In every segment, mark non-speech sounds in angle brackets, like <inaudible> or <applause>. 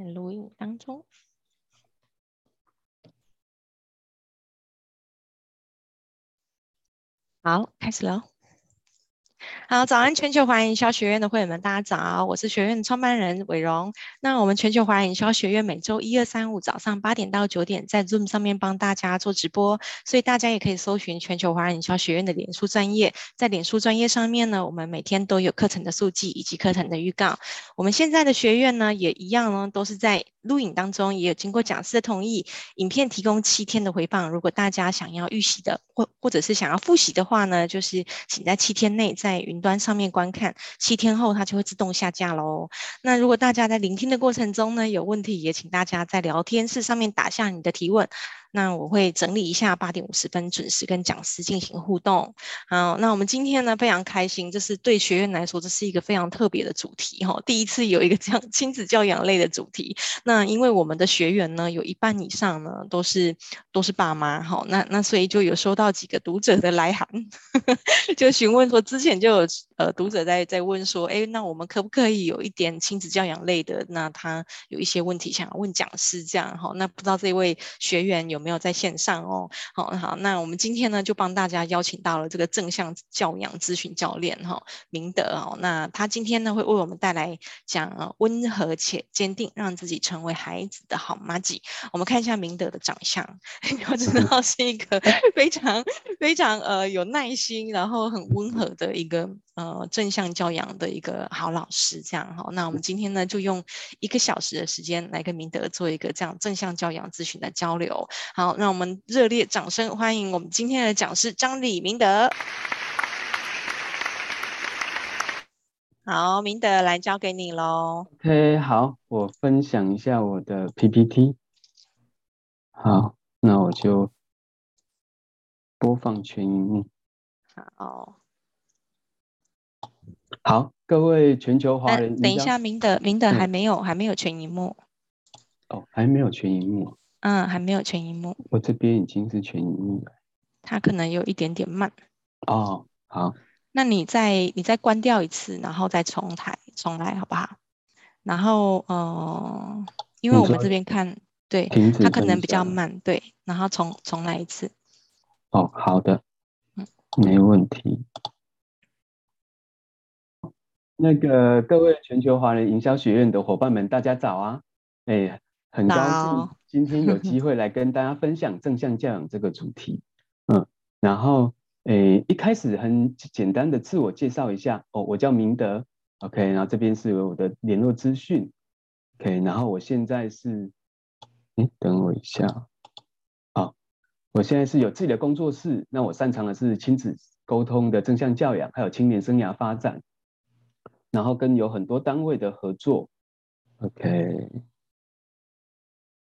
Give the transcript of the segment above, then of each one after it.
在录音当中。好，开始了。好，早安！全球华人营销学院的会员们，大家早，我是学院创办人伟荣。那我们全球华人营销学院每周一、二、三、五早上八点到九点在 Zoom 上面帮大家做直播，所以大家也可以搜寻全球华人营销学院的脸书专业，在脸书专业上面呢，我们每天都有课程的速记以及课程的预告。我们现在的学院呢，也一样呢，都是在录影当中，也有经过讲师的同意，影片提供七天的回放。如果大家想要预习的，或或者是想要复习的话呢，就是请在七天内在云端上面观看，七天后它就会自动下架喽。那如果大家在聆听的过程中呢，有问题，也请大家在聊天室上面打下你的提问。那我会整理一下，八点五十分准时跟讲师进行互动。好，那我们今天呢，非常开心，这是对学院来说，这是一个非常特别的主题哈，第一次有一个这样 <laughs> 亲子教养类的主题。那因为我们的学员呢，有一半以上呢都是都是爸妈哈，那那所以就有收到几个读者的来函，<laughs> 就询问说，之前就有呃读者在在问说，哎，那我们可不可以有一点亲子教养类的？那他有一些问题想要问讲师这样哈，那不知道这位学员有。没有在线上哦，好好，那我们今天呢就帮大家邀请到了这个正向教养咨询教练哈明德哦，那他今天呢会为我们带来讲温和且坚定，让自己成为孩子的好妈吉。我们看一下明德的长相，<laughs> 我知道 <laughs> 是一个非常非常呃有耐心，然后很温和的一个呃正向教养的一个好老师。这样哈，那我们今天呢就用一个小时的时间来跟明德做一个这样正向教养咨询的交流。好，让我们热烈掌声欢迎我们今天的讲师张李明德。好，明德来交给你喽。OK，好，我分享一下我的 PPT。好，那我就播放全萤幕。好，<laughs> 好，各位全球华人，等一下，明德，明德还没有，嗯、还没有全荧幕。哦，还没有全荧幕。嗯，还没有全荧幕。我这边已经是全荧幕了。它可能有一点点慢。哦，好。那你再你再关掉一次，然后再重台重来，好不好？然后，呃，因为我们这边看，对，它可能比较慢，对。然后重重来一次。哦，好的。嗯，没问题。那个各位全球华人营销学院的伙伴们，大家早啊！哎。很高兴 <laughs> 今天有机会来跟大家分享正向教养这个主题，嗯，然后诶，一开始很简单的自我介绍一下哦，我叫明德，OK，然后这边是有我的联络资讯，OK，然后我现在是，诶，等我一下，好，我现在是有自己的工作室，那我擅长的是亲子沟通的正向教养，还有青年生涯发展，然后跟有很多单位的合作，OK。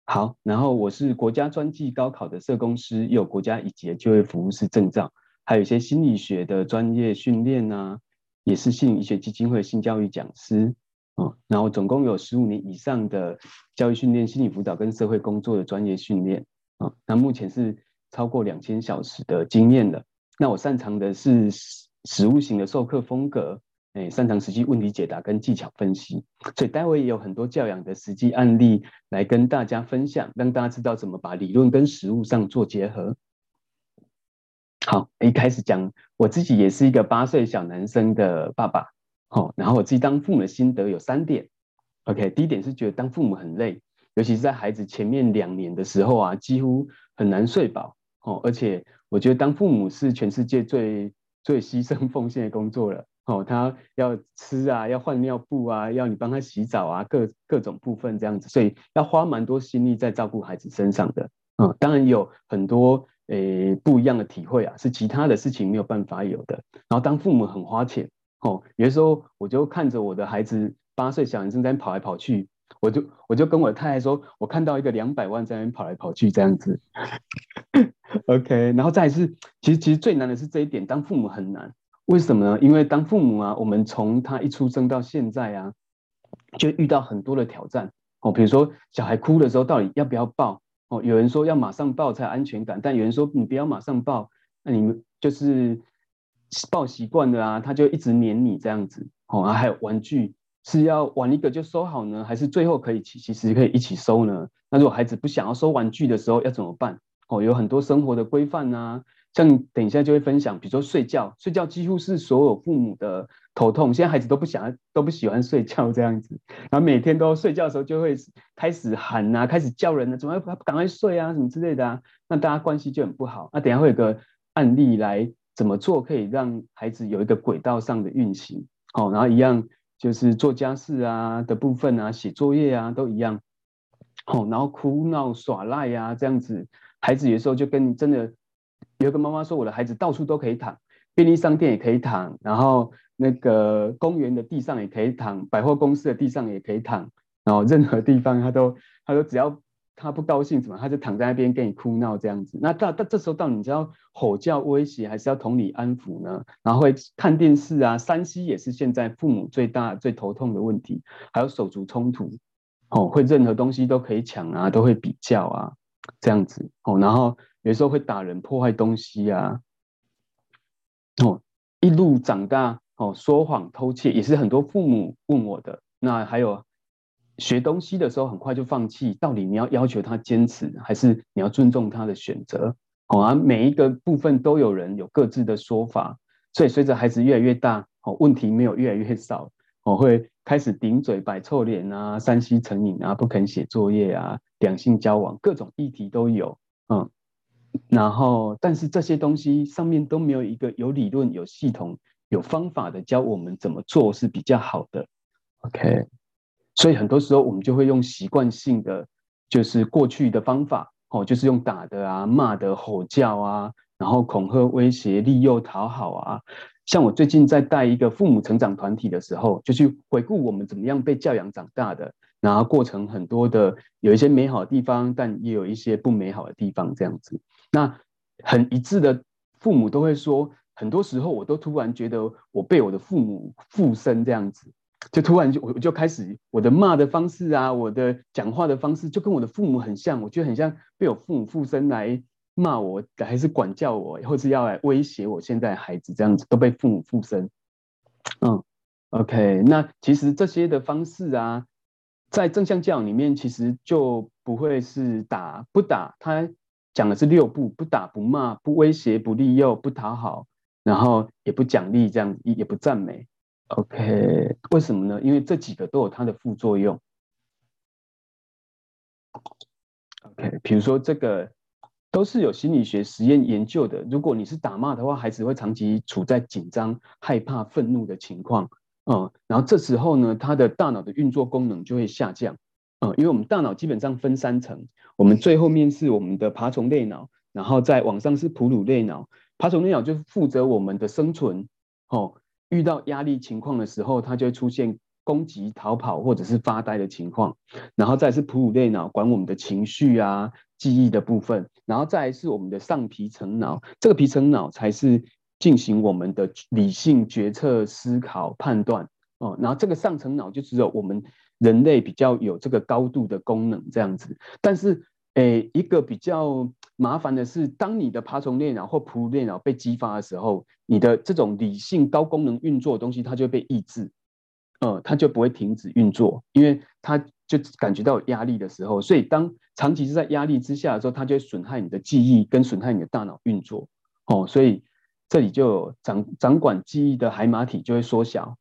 好，然后我是国家专技高考的社工师，也有国家一级的就业服务师证照，还有一些心理学的专业训练啊，也是性医学基金会性教育讲师，嗯，然后总共有十五年以上的教育训练、心理辅导跟社会工作的专业训练，啊，那目前是超过两千小时的经验了。那我擅长的是实务型的授课风格。哎，擅长实际问题解答跟技巧分析，所以待会也有很多教养的实际案例来跟大家分享，让大家知道怎么把理论跟实务上做结合。好，一开始讲我自己也是一个八岁小男生的爸爸，好，然后我自己当父母的心得有三点。OK，第一点是觉得当父母很累，尤其是在孩子前面两年的时候啊，几乎很难睡饱，哦，而且我觉得当父母是全世界最最牺牲奉献的工作了。哦，他要吃啊，要换尿布啊，要你帮他洗澡啊，各各种部分这样子，所以要花蛮多心力在照顾孩子身上的。嗯，当然有很多诶、不一样的体会啊，是其他的事情没有办法有的。然后当父母很花钱，哦，有的时候我就看着我的孩子八岁小男生在跑来跑去，我就我就跟我太太说，我看到一个两百万在那边跑来跑去这样子。<laughs> OK，然后再是，其实其实最难的是这一点，当父母很难。为什么呢？因为当父母啊，我们从他一出生到现在啊，就遇到很多的挑战哦。比如说小孩哭的时候，到底要不要抱？哦，有人说要马上抱才有安全感，但有人说你不要马上抱，那你们就是抱习惯了啊，他就一直黏你这样子哦。还有玩具是要玩一个就收好呢，还是最后可以其其实可以一起收呢？那如果孩子不想要收玩具的时候要怎么办？哦，有很多生活的规范啊，像等一下就会分享，比如说睡觉，睡觉几乎是所有父母的头痛。现在孩子都不想，都不喜欢睡觉这样子，然后每天都睡觉的时候就会开始喊啊，开始叫人啊，怎么不赶快睡啊，什么之类的啊，那大家关系就很不好。那等下会有个案例来怎么做可以让孩子有一个轨道上的运行，哦，然后一样。就是做家事啊的部分啊，写作业啊都一样，哦，然后哭闹耍赖、啊、这样子，孩子有时候就跟真的，有个妈妈说，我的孩子到处都可以躺，便利商店也可以躺，然后那个公园的地上也可以躺，百货公司的地上也可以躺，然后任何地方他都 <laughs> 他都只要。他不高兴什么，他就躺在那边跟你哭闹这样子。那到到这时候到你知道吼叫威胁，还是要同理安抚呢？然后会看电视啊，3C 也是现在父母最大最头痛的问题。还有手足冲突，哦，会任何东西都可以抢啊，都会比较啊，这样子哦。然后有时候会打人、破坏东西啊。哦，一路长大哦，说谎、偷窃也是很多父母问我的。那还有。学东西的时候很快就放弃，到底你要要求他坚持，还是你要尊重他的选择？好啊，每一个部分都有人有各自的说法，所以随着孩子越来越大，哦，问题没有越来越少，我会开始顶嘴、摆臭脸啊、3C 成瘾啊、不肯写作业啊、两性交往，各种议题都有，嗯，然后但是这些东西上面都没有一个有理论、有系统、有方法的教我们怎么做是比较好的，OK。所以很多时候我们就会用习惯性的，就是过去的方法，哦，就是用打的啊、骂的、吼叫啊，然后恐吓、威胁、利诱、讨好啊。像我最近在带一个父母成长团体的时候，就去回顾我们怎么样被教养长大的，然后过程很多的有一些美好的地方，但也有一些不美好的地方，这样子。那很一致的父母都会说，很多时候我都突然觉得我被我的父母附身这样子。就突然就我就开始我的骂的方式啊，我的讲话的方式就跟我的父母很像，我觉得很像被我父母附身来骂我，还是管教我，或是要来威胁我现在孩子这样子都被父母附身。嗯，OK，那其实这些的方式啊，在正向教养里面其实就不会是打不打，他讲的是六不：不打、不骂、不威胁、不利诱、不讨好，然后也不奖励，这样也不赞美。OK，为什么呢？因为这几个都有它的副作用。OK，比如说这个都是有心理学实验研究的。如果你是打骂的话，孩子会长期处在紧张、害怕、愤怒的情况。嗯，然后这时候呢，他的大脑的运作功能就会下降。嗯，因为我们大脑基本上分三层，我们最后面是我们的爬虫类脑，然后再往上是哺乳类脑。爬虫类脑就负责我们的生存。哦。遇到压力情况的时候，它就会出现攻击、逃跑或者是发呆的情况。然后再是哺乳类脑，管我们的情绪啊、记忆的部分。然后再是我们的上皮层脑，这个皮层脑才是进行我们的理性决策、思考、判断哦。然后这个上层脑就只有我们人类比较有这个高度的功能这样子。但是，诶，一个比较麻烦的是，当你的爬虫类脑或哺乳类脑被激发的时候，你的这种理性高功能运作的东西，它就会被抑制，呃，它就不会停止运作，因为它就感觉到压力的时候，所以当长期是在压力之下的时候，它就会损害你的记忆跟损害你的大脑运作，哦，所以这里就掌掌管记忆的海马体就会缩小，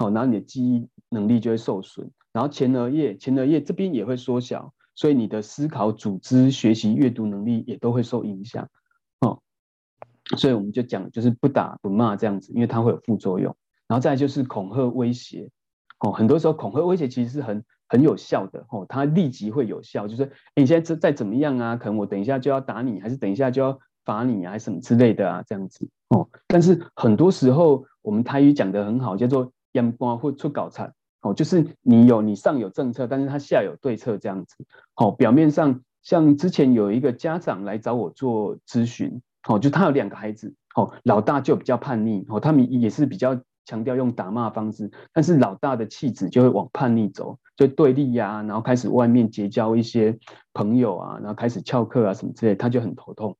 哦，然后你的记忆能力就会受损，然后前额叶前额叶这边也会缩小。所以你的思考、组织、学习、阅读能力也都会受影响，哦。所以我们就讲，就是不打不骂这样子，因为它会有副作用。然后再就是恐吓威胁，哦，很多时候恐吓威胁其实是很很有效的，哦，它立即会有效，就是你现在再怎么样啊，可能我等一下就要打你，还是等一下就要罚你啊，什么之类的啊，这样子，哦。但是很多时候我们台语讲得很好，叫做“阳光会出搞惨”。哦，就是你有你上有政策，但是他下有对策这样子。哦，表面上像之前有一个家长来找我做咨询，哦，就他有两个孩子，哦，老大就比较叛逆，哦，他们也是比较强调用打骂方式，但是老大的气质就会往叛逆走，就对立呀、然后开始外面结交一些朋友啊，然后开始翘课啊什么之类，他就很头痛。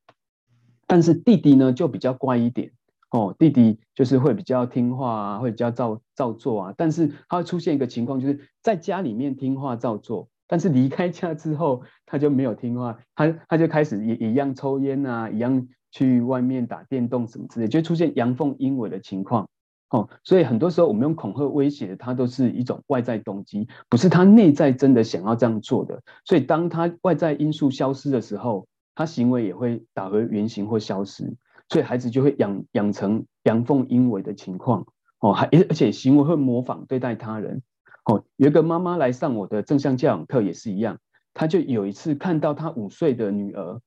但是弟弟呢就比较乖一点，哦，弟弟就是会比较听话啊，会比较照照做啊，但是他会出现一个情况，就是在家里面听话照做，但是离开家之后他就没有听话，他他就开始也一样抽烟啊，一样去外面打电动什么之类，就出现阳奉阴违的情况。哦，所以很多时候我们用恐吓威胁的，它都是一种外在动机，不是他内在真的想要这样做的。所以当他外在因素消失的时候，他行为也会打回原形或消失。所以孩子就会养养成阳奉阴违的情况，哦，还而且行为会模仿对待他人，哦，有一个妈妈来上我的正向教养课也是一样，她就有一次看到她五岁的女儿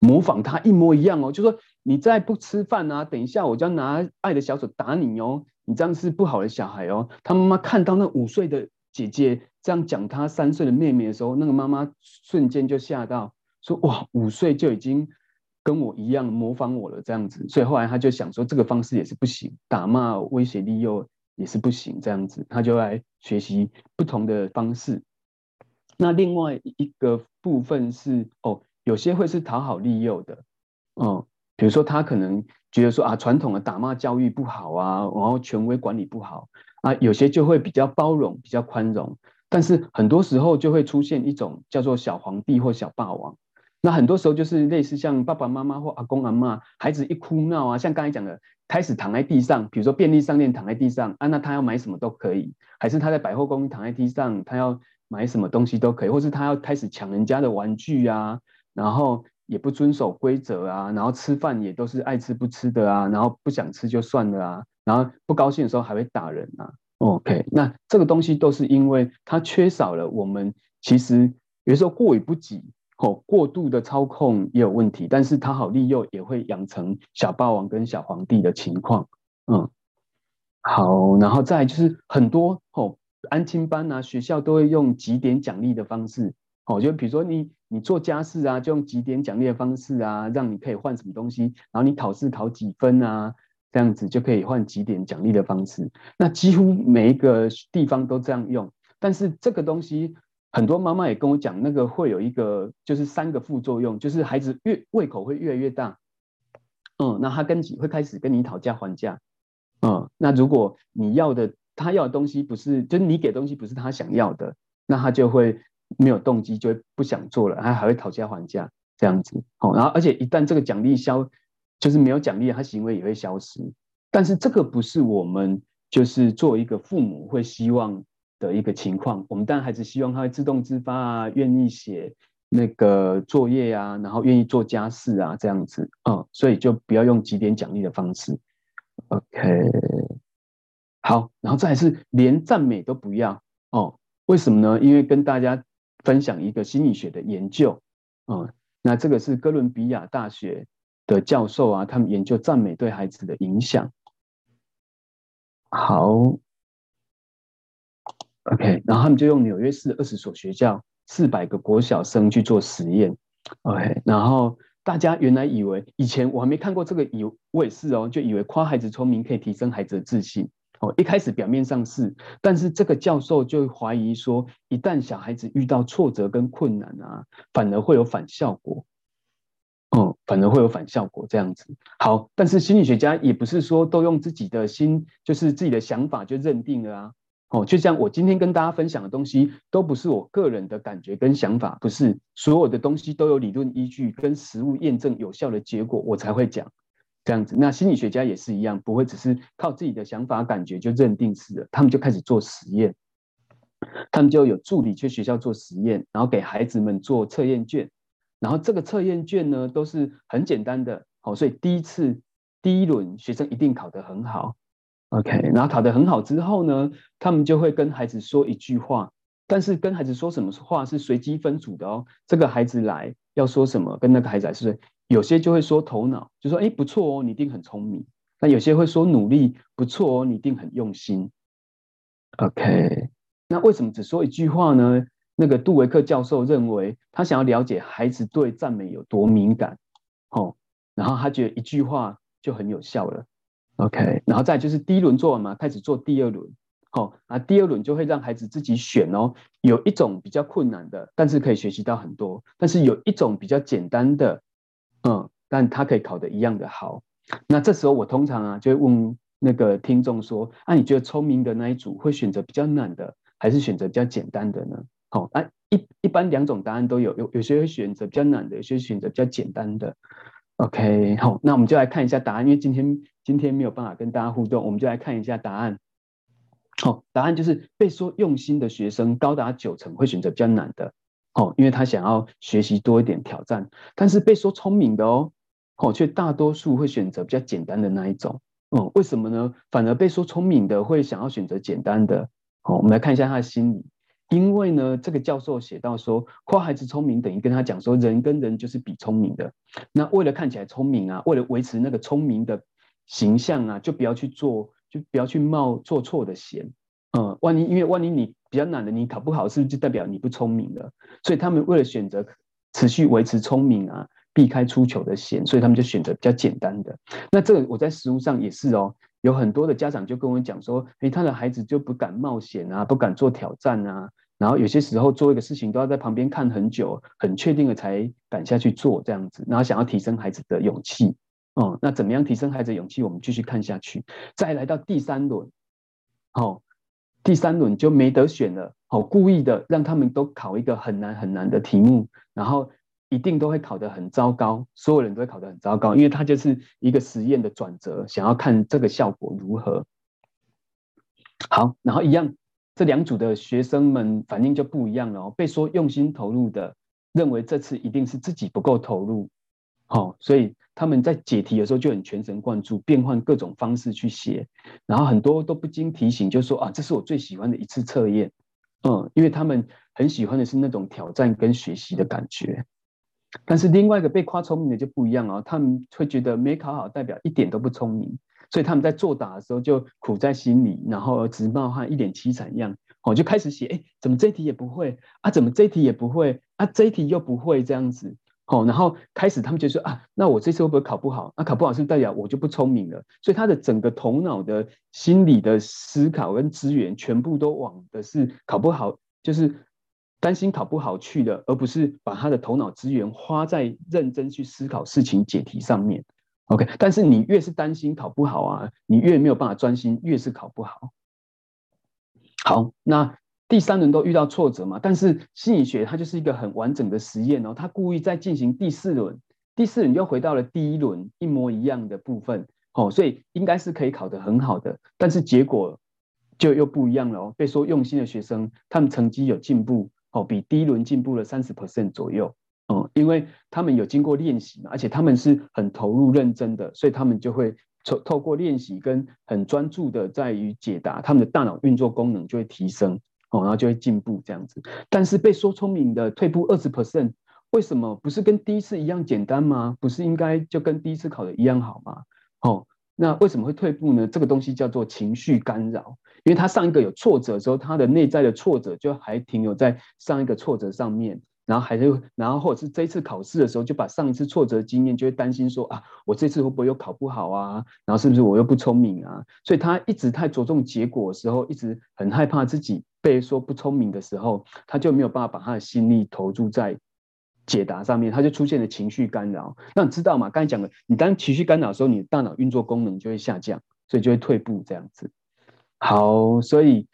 模仿她一模一样哦，就说你再不吃饭啊，等一下我就要拿爱的小手打你哦，你这样是不好的小孩哦。她妈妈看到那五岁的姐姐这样讲她三岁的妹妹的时候，那个妈妈瞬间就吓到，说哇，五岁就已经。跟我一样模仿我了这样子，所以后来他就想说，这个方式也是不行，打骂、威胁、利诱也是不行，这样子，他就来学习不同的方式。那另外一个部分是哦，有些会是讨好利诱的，哦，比如说他可能觉得说啊，传统的打骂教育不好啊，然后权威管理不好啊，有些就会比较包容、比较宽容，但是很多时候就会出现一种叫做小皇帝或小霸王。那很多时候就是类似像爸爸妈妈或阿公阿嬷，孩子一哭闹啊，像刚才讲的，开始躺在地上，比如说便利商店躺在地上啊，那他要买什么都可以，还是他在百货公司躺在地上，他要买什么东西都可以，或是他要开始抢人家的玩具啊，然后也不遵守规则啊，然后吃饭也都是爱吃不吃的啊，然后不想吃就算了啊，然后不高兴的时候还会打人啊。OK，那这个东西都是因为他缺少了我们其实有时候过犹不及。哦，过度的操控也有问题，但是他好利诱也会养成小霸王跟小皇帝的情况。嗯，好，然后再就是很多哦，安亲班啊，学校都会用几点奖励的方式。哦，就比如说你你做家事啊，就用几点奖励的方式啊，让你可以换什么东西，然后你考试考几分啊，这样子就可以换几点奖励的方式。那几乎每一个地方都这样用，但是这个东西。很多妈妈也跟我讲，那个会有一个，就是三个副作用，就是孩子越胃口会越来越大，嗯，那他跟你会开始跟你讨价还价，嗯，那如果你要的他要的东西不是，就是你给东西不是他想要的，那他就会没有动机，就会不想做了，他还会讨价还价这样子，好，然后而且一旦这个奖励消，就是没有奖励，他行为也会消失，但是这个不是我们就是做一个父母会希望的一个情况，我们当然还是希望他会自动自发啊，愿意写那个作业啊，然后愿意做家事啊，这样子，嗯，所以就不要用几点奖励的方式，OK，好，然后再是连赞美都不要。哦，为什么呢？因为跟大家分享一个心理学的研究，嗯，那这个是哥伦比亚大学的教授啊，他们研究赞美对孩子的影响，好。OK，然后他们就用纽约市二十所学校四百个国小生去做实验。OK，然后大家原来以为以前我还没看过这个，以我也是哦，就以为夸孩子聪明可以提升孩子的自信。哦，一开始表面上是，但是这个教授就怀疑说，一旦小孩子遇到挫折跟困难啊，反而会有反效果。哦，反而会有反效果这样子。好，但是心理学家也不是说都用自己的心，就是自己的想法就认定了啊。哦，就像我今天跟大家分享的东西，都不是我个人的感觉跟想法，不是所有的东西都有理论依据跟实物验证有效的结果，我才会讲这样子。那心理学家也是一样，不会只是靠自己的想法感觉就认定是的，他们就开始做实验，他们就有助理去学校做实验，然后给孩子们做测验卷，然后这个测验卷呢都是很简单的，好，所以第一次第一轮学生一定考得很好。OK，然后考得很好之后呢，他们就会跟孩子说一句话，但是跟孩子说什么话是随机分组的哦。这个孩子来要说什么，跟那个孩子来是不是？有些就会说头脑，就说哎不错哦，你一定很聪明。那有些会说努力，不错哦，你一定很用心。OK，那为什么只说一句话呢？那个杜维克教授认为，他想要了解孩子对赞美有多敏感，哦，然后他觉得一句话就很有效了。OK，然后再就是第一轮做完嘛，开始做第二轮，好，啊，第二轮就会让孩子自己选哦，有一种比较困难的，但是可以学习到很多，但是有一种比较简单的，嗯，但他可以考得一样的好。那这时候我通常啊就会问那个听众说：啊，你觉得聪明的那一组会选择比较难的，还是选择比较简单的呢？好，啊一一般两种答案都有，有有些会选择比较难的，有些选择比较简单的。OK，好，那我们就来看一下答案，因为今天今天没有办法跟大家互动，我们就来看一下答案。好，答案就是被说用心的学生高达九成会选择比较难的。哦，因为他想要学习多一点挑战，但是被说聪明的哦，哦，却大多数会选择比较简单的那一种。哦，为什么呢？反而被说聪明的会想要选择简单的。好，我们来看一下他的心理。因为呢，这个教授写到说，夸孩子聪明等于跟他讲说，人跟人就是比聪明的。那为了看起来聪明啊，为了维持那个聪明的形象啊，就不要去做，就不要去冒做错的险。嗯，万一因为万一你比较难的，你考不好，是不是就代表你不聪明了？所以他们为了选择持续维持聪明啊，避开出糗的险，所以他们就选择比较简单的。那这个我在实务上也是哦，有很多的家长就跟我讲说，诶，他的孩子就不敢冒险啊，不敢做挑战啊，然后有些时候做一个事情都要在旁边看很久，很确定了才敢下去做这样子，然后想要提升孩子的勇气。哦、那怎么样提升孩子的勇气？我们继续看下去，再来到第三轮，好、第三轮就没得选了，好，故意的让他们都考一个很难很难的题目，然后一定都会考得很糟糕，所有人都会考得很糟糕，因为他就是一个实验的转折，想要看这个效果如何。好，然后一样，这两组的学生们反应就不一样了哦，被说用心投入的，认为这次一定是自己不够投入。好，所以他们在解题的时候就很全神贯注，变换各种方式去写，然后很多都不经提醒就说啊，这是我最喜欢的一次测验，嗯，因为他们很喜欢的是那种挑战跟学习的感觉。但是另外一个被夸聪明的就不一样哦，他们会觉得没考好代表一点都不聪明，所以他们在作答的时候就苦在心里，然后直冒汗，一脸凄惨样，哦，就开始写，哎，怎么这题也不会啊？怎么这题也不会啊？这题又不会这样子。哦，然后开始他们就说啊，那我这次会不会考不好？啊、考不好是代表我就不聪明了？所以他的整个头脑的心理的思考跟资源全部都往的是考不好，就是担心考不好去的，而不是把他的头脑资源花在认真去思考事情解题上面。OK，但是你越是担心考不好啊，你越没有办法专心，越是考不好。好，那。第三轮都遇到挫折嘛，但是心理学它就是一个很完整的实验哦，它故意在进行第四轮，第四轮又回到了第一轮一模一样的部分哦，所以应该是可以考得很好的，但是结果就又不一样了哦。被说用心的学生，他们成绩有进步哦，比第一轮进步了三十 percent 左右哦，因为他们有经过练习嘛，而且他们是很投入认真的，所以他们就会透透过练习跟很专注的在于解答，他们的大脑运作功能就会提升。哦，然后就会进步这样子，但是被说聪明的退步二十 percent，为什么不是跟第一次一样简单吗？不是应该就跟第一次考的一样好吗？哦，那为什么会退步呢？这个东西叫做情绪干扰，因为他上一个有挫折的时候，他的内在的挫折就还停留在上一个挫折上面。然后还是，然后或者是这一次考试的时候，就把上一次挫折经验，就会担心说啊，我这次会不会又考不好啊？然后是不是我又不聪明啊？所以他一直太着重结果的时候，一直很害怕自己被说不聪明的时候，他就没有办法把他的心力投注在解答上面，他就出现了情绪干扰。那你知道吗？刚才讲的，你当情绪干扰的时候，你的大脑运作功能就会下降，所以就会退步这样子。好，所以。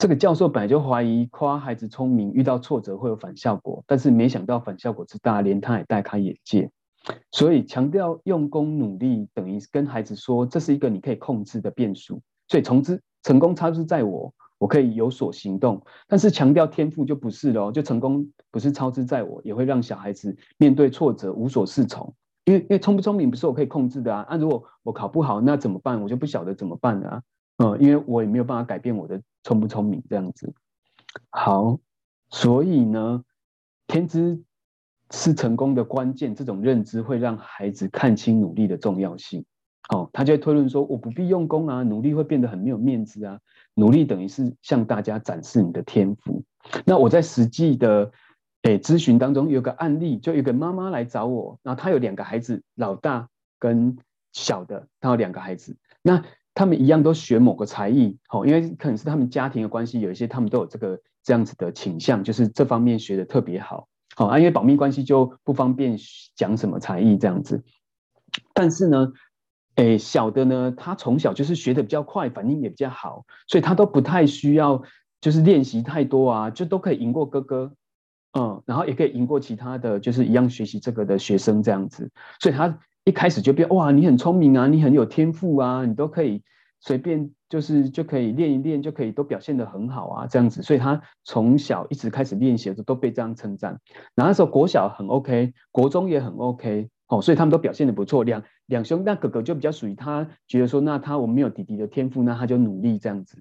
这个教授本来就怀疑夸孩子聪明遇到挫折会有反效果，但是没想到反效果之大，连他也大开眼界。所以强调用功努力，等于跟孩子说，这是一个你可以控制的变数。所以从之成功差之在我，我可以有所行动。但是强调天赋就不是了，就成功不是操之在我，也会让小孩子面对挫折无所适从。因为因为聪不聪明不是我可以控制的啊，那、如果我考不好，那怎么办？我就不晓得怎么办了啊。嗯，因为我也没有办法改变我的聪不聪明这样子。好，所以呢，天资是成功的关键，这种认知会让孩子看清努力的重要性。哦，他就会推论说，我不必用功啊，努力会变得很没有面子啊。努力等于是向大家展示你的天赋。那我在实际的诶咨询当中有个案例，就有个妈妈来找我，然后她有两个孩子，老大跟小的，她有两个孩子，那。他们一样都学某个才艺，好，因为可能是他们家庭的关系，有一些他们都有这个这样子的倾向，就是这方面学得特别好，好啊，因为保密关系就不方便讲什么才艺这样子。但是呢，诶，小的呢，他从小就是学的比较快，反应也比较好，所以他都不太需要就是练习太多啊，就都可以赢过哥哥，嗯，然后也可以赢过其他的就是一样学习这个的学生这样子，所以他一开始就变哇，你很聪明啊，你很有天赋啊，你都可以随便就是就可以练一练，就可以都表现得很好啊，这样子，所以他从小一直开始练习的时候都被这样称赞，然后那时候国小很 OK，国中也很 OK。哦，所以他们都表现得不错，两两兄，那哥哥就比较属于他觉得说，那他我没有弟弟的天赋，那他就努力这样子。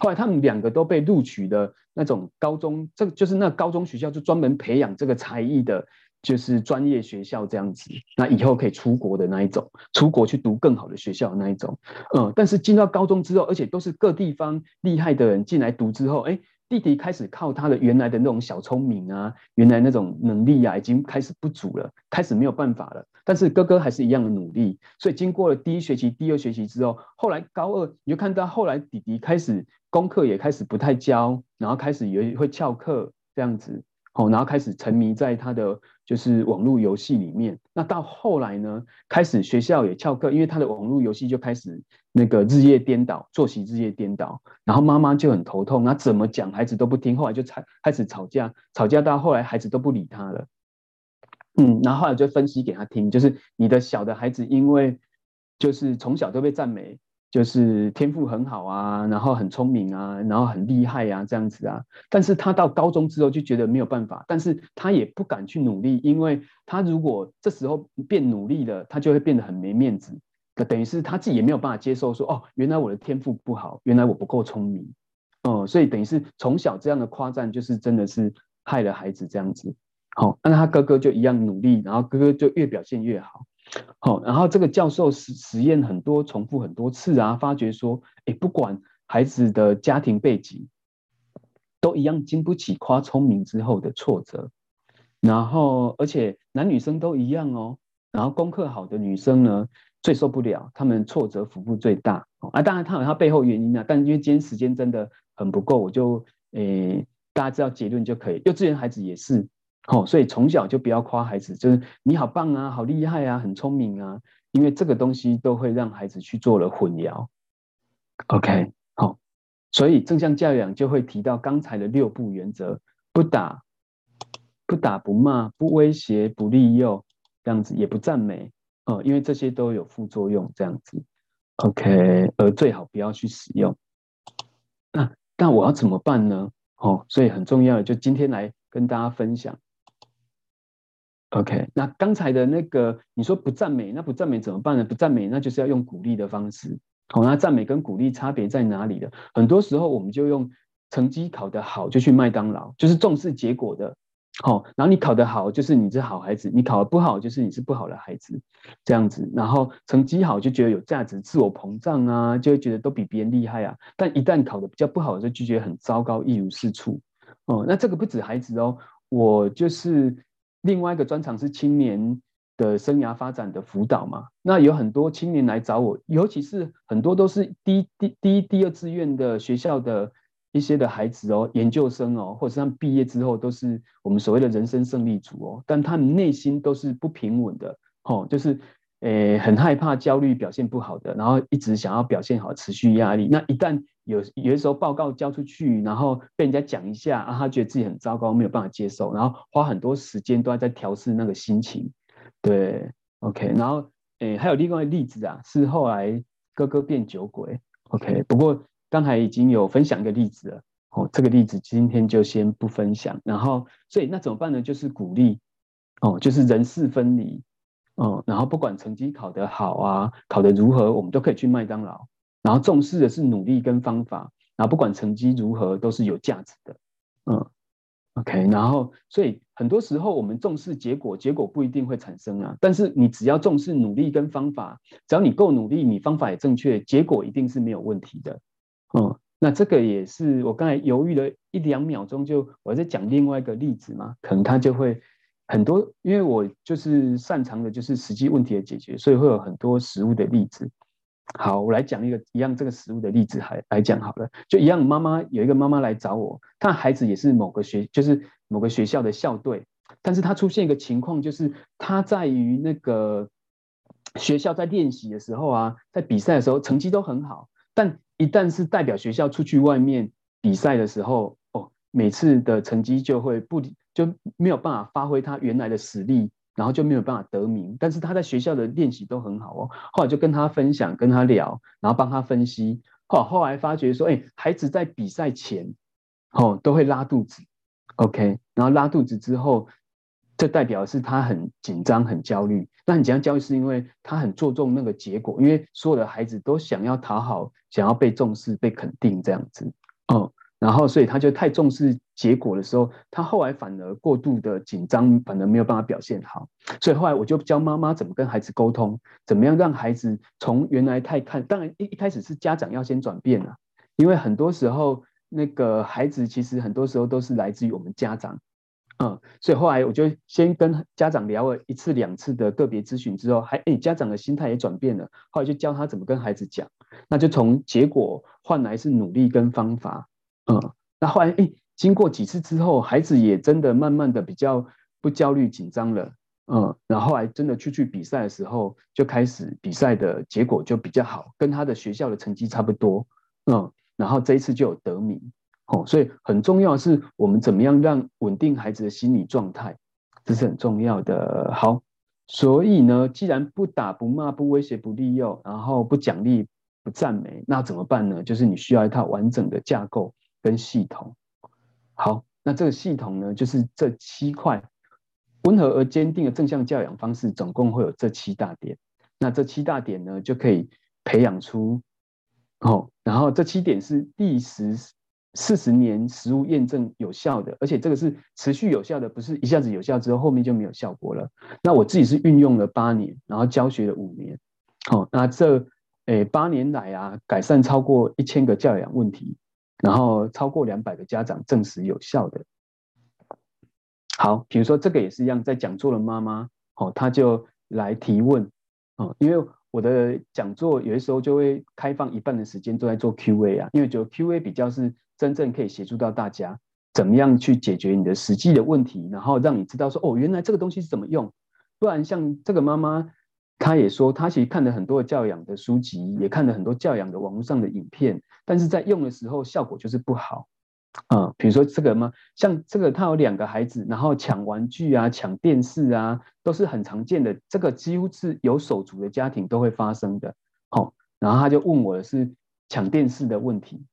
后来他们两个都被录取的那种高中，这就是那高中学校就专门培养这个才艺的，就是专业学校这样子。那以后可以出国的那一种，出国去读更好的学校的那一种。嗯，但是进到高中之后，而且都是各地方厉害的人进来读之后，哎。弟弟开始靠他的原来的那种小聪明啊，原来那种能力啊，已经开始不足了，开始没有办法了。但是哥哥还是一样的努力，所以经过了第一学期、第二学期之后，后来高二你就看到后来弟弟开始功课也开始不太教，然后开始也会翘课这样子，哦，然后开始沉迷在他的就是网络游戏里面。那到后来呢，开始学校也翘课，因为他的网络游戏就开始。那个日夜颠倒，作息日夜颠倒，然后妈妈就很头痛，那怎么讲孩子都不听，后来就吵开始吵架，吵架到后来孩子都不理他了，嗯，然后后来就分析给他听，就是你的小的孩子，因为就是从小都被赞美，就是天赋很好啊，然后很聪明啊，然后很厉害啊，这样子啊，但是他到高中之后就觉得没有办法，但是他也不敢去努力，因为他如果这时候变努力了，他就会变得很没面子。等于是他自己也没有办法接受说，哦，原来我的天赋不好，原来我不够聪明，哦、所以等于是从小这样的夸赞，就是真的是害了孩子这样子。好、哦，那他哥哥就一样努力，然后哥哥就越表现越好。好、然后这个教授实实验很多，重复很多次啊，发觉说，哎，不管孩子的家庭背景，都一样经不起夸聪明之后的挫折。然后，而且男女生都一样哦。然后功课好的女生呢，最受不了，他们挫折幅度最大啊！当然，他有他背后原因啊，但因为今天时间真的很不够，我就诶、大家知道结论就可以。幼稚园孩子也是，哦，所以从小就不要夸孩子，就是你好棒啊，好厉害啊，很聪明啊，因为这个东西都会让孩子去做了混淆。OK，好，所以正向教养就会提到刚才的六不原则：不打、不打、不骂、不威胁、不利诱，这样子也不赞美。哦，因为这些都有副作用，这样子，OK，而最好不要去使用。那那我要怎么办呢？哦，所以很重要的，就今天来跟大家分享。OK，那刚才的那个你说不赞美，那不赞美怎么办呢？不赞美，那就是要用鼓励的方式。好，那赞美跟鼓励差别在哪里的？很多时候我们就用成绩考得好就去麦当劳，就是重视结果的。好，然后你考得好，就是你是好孩子；你考得不好，就是你是不好的孩子，这样子。然后成绩好就觉得有价值，自我膨胀啊，就会觉得都比别人厉害啊。但一旦考得比较不好的时候，就觉得很糟糕，一无是处。哦，那这个不止孩子哦，我就是另外一个专长是青年的生涯发展的辅导嘛。那有很多青年来找我，尤其是很多都是第一、第第一、第二志愿的学校的。一些的孩子哦，研究生哦，或者是他们毕业之后都是我们所谓的人生胜利组哦，但他们内心都是不平稳的哦，就是诶很害怕、焦虑、表现不好的，然后一直想要表现好，持续压力。那一旦有有的时候报告交出去，然后被人家讲一下啊，他觉得自己很糟糕，没有办法接受，然后花很多时间都在在调试那个心情。对，OK，然后诶还有另外一个例子啊，是后来哥哥变酒鬼，OK，不过。刚才已经有分享一个例子了，哦，这个例子今天就先不分享。然后，所以那怎么办呢？就是鼓励，哦，就是人事分离，哦，然后不管成绩考得好啊，考得如何，我们都可以去麦当劳。然后重视的是努力跟方法，然后不管成绩如何，都是有价值的，嗯，OK。然后，所以很多时候我们重视结果，结果不一定会产生啊。但是你只要重视努力跟方法，只要你够努力，你方法也正确，结果一定是没有问题的。嗯，那这个也是我刚才犹豫了一两秒钟，就我在讲另外一个例子嘛，可能他就会很多，因为我就是擅长的就是实际问题的解决，所以会有很多实物的例子。好，我来讲一个一样这个实物的例子，还来讲好了，就一样妈妈有一个妈妈来找我，她孩子也是某个学就是某个学校的校队，但是他出现一个情况，就是他在于那个学校在练习的时候啊，在比赛的时候成绩都很好，但一旦是代表学校出去外面比赛的时候，哦，每次的成绩就会不就没有办法发挥他原来的实力，然后就没有办法得名。但是他在学校的练习都很好哦，后来就跟他分享，跟他聊，然后帮他分析。后后来发觉说，哎，孩子在比赛前，哦，都会拉肚子，OK，然后拉肚子之后。这代表是他很紧张、很焦虑。那很紧张、焦虑是因为他很注重那个结果，因为所有的孩子都想要讨好、想要被重视、被肯定这样子。哦，然后所以他就太重视结果的时候，他后来反而过度的紧张，反而没有办法表现好。所以后来我就教妈妈怎么跟孩子沟通，怎么样让孩子从原来太看，当然一一开始是家长要先转变了，因为很多时候那个孩子其实很多时候都是来自于我们家长。嗯，所以后来我就先跟家长聊了一次两次的个别咨询之后，还哎，家长的心态也转变了。后来就教他怎么跟孩子讲，那就从结果换来是努力跟方法。嗯，那后来哎，经过几次之后，孩子也真的慢慢的比较不焦虑紧张了。嗯，然后后来真的出去比赛的时候，就开始比赛的结果就比较好，跟他的学校的成绩差不多。嗯，然后这一次就有得名。哦，所以很重要的是我们怎么样让稳定孩子的心理状态，这是很重要的。好，所以呢，既然不打不骂不威胁不利诱，然后不奖励不赞美，那怎么办呢？就是你需要一套完整的架构跟系统。好，那这个系统呢，就是这七块温和而坚定的正向教养方式，总共会有这七大点。那这七大点呢，就可以培养出哦，然后这七点是第十。四十年实物验证有效的，而且这个是持续有效的，不是一下子有效之后后面就没有效果了。那我自己是运用了八年，然后教学了五年，好，那这诶八年来啊，改善超过一千个教养问题，然后超过两百个家长证实有效的。好，比如说这个也是一样，在讲座的妈妈，哦，她就来提问，哦，因为我的讲座有的时候就会开放一半的时间都在做 Q&A 啊，因为觉得 Q&A 比较是。真正可以协助到大家，怎么样去解决你的实际的问题，然后让你知道说，哦，原来这个东西是怎么用。不然像这个妈妈，他也说，他其实看了很多教养的书籍，也看了很多教养的网络上的影片，但是在用的时候效果就是不好。啊、嗯，比如说这个吗？像这个，他有两个孩子，然后抢玩具啊、抢电视啊，都是很常见的，这个几乎是有手足的家庭都会发生的。好、然后他就问我的是抢电视的问题。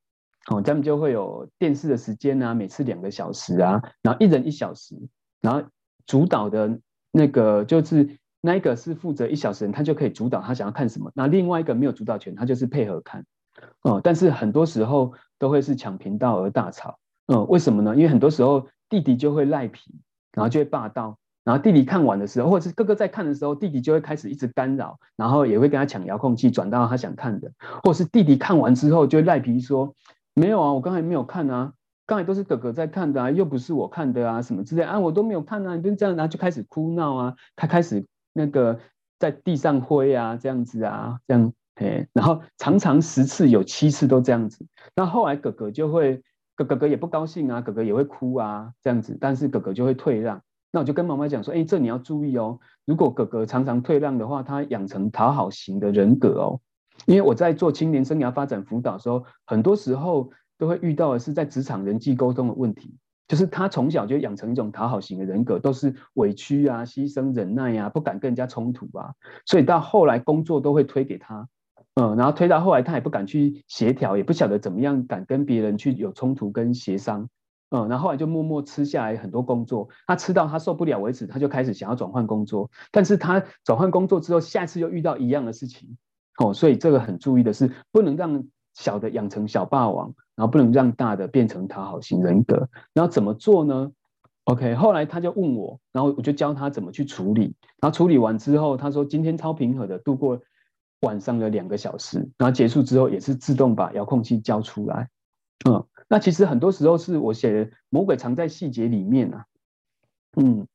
哦，他们就会有电视的时间啊，每次两个小时啊，然后一人一小时，然后主导的那个就是那一个是负责一小时，他就可以主导他想要看什么。那另外一个没有主导权，他就是配合看。哦，但是很多时候都会是抢频道而大吵。嗯，为什么呢？因为很多时候弟弟就会赖皮，然后就会霸道，然后弟弟看完的时候，或者是哥哥在看的时候，弟弟就会开始一直干扰，然后也会跟他抢遥控器，转到他想看的，或是弟弟看完之后就赖皮说。没有啊，我刚才没有看啊，刚才都是哥哥在看的啊，又不是我看的啊，什么之类啊，我都没有看啊，你就这样，然后就开始哭闹啊，他开始那个在地上挥啊，这样子啊，这样，哎，然后常常十次有七次都这样子，那后来哥哥就会，哥哥哥也不高兴啊，哥哥也会哭啊，这样子，但是哥哥就会退让，那我就跟妈妈讲说，哎，这你要注意哦，如果哥哥常常退让的话，他养成讨好型的人格哦。因为我在做青年生涯发展辅导时候，很多时候都会遇到的是在职场人际沟通的问题，就是他从小就养成一种讨好型的人格，都是委屈啊、牺牲、忍耐啊，不敢跟人家冲突啊，所以到后来工作都会推给他，嗯，然后推到后来他也不敢去协调，也不晓得怎么样敢跟别人去有冲突跟协商，嗯，然后后来就默默吃下来很多工作，他吃到他受不了为止，他就开始想要转换工作，但是他转换工作之后，下次又遇到一样的事情。哦，所以这个很注意的是，不能让小的养成小霸王，然后不能让大的变成讨好型人格。然后怎么做呢？OK，后来他就问我，然后我就教他怎么去处理。然后处理完之后，他说今天超平和的度过晚上的两个小时，然后结束之后也是自动把遥控器交出来。嗯，那其实很多时候是我写的魔鬼藏在细节里面啊。嗯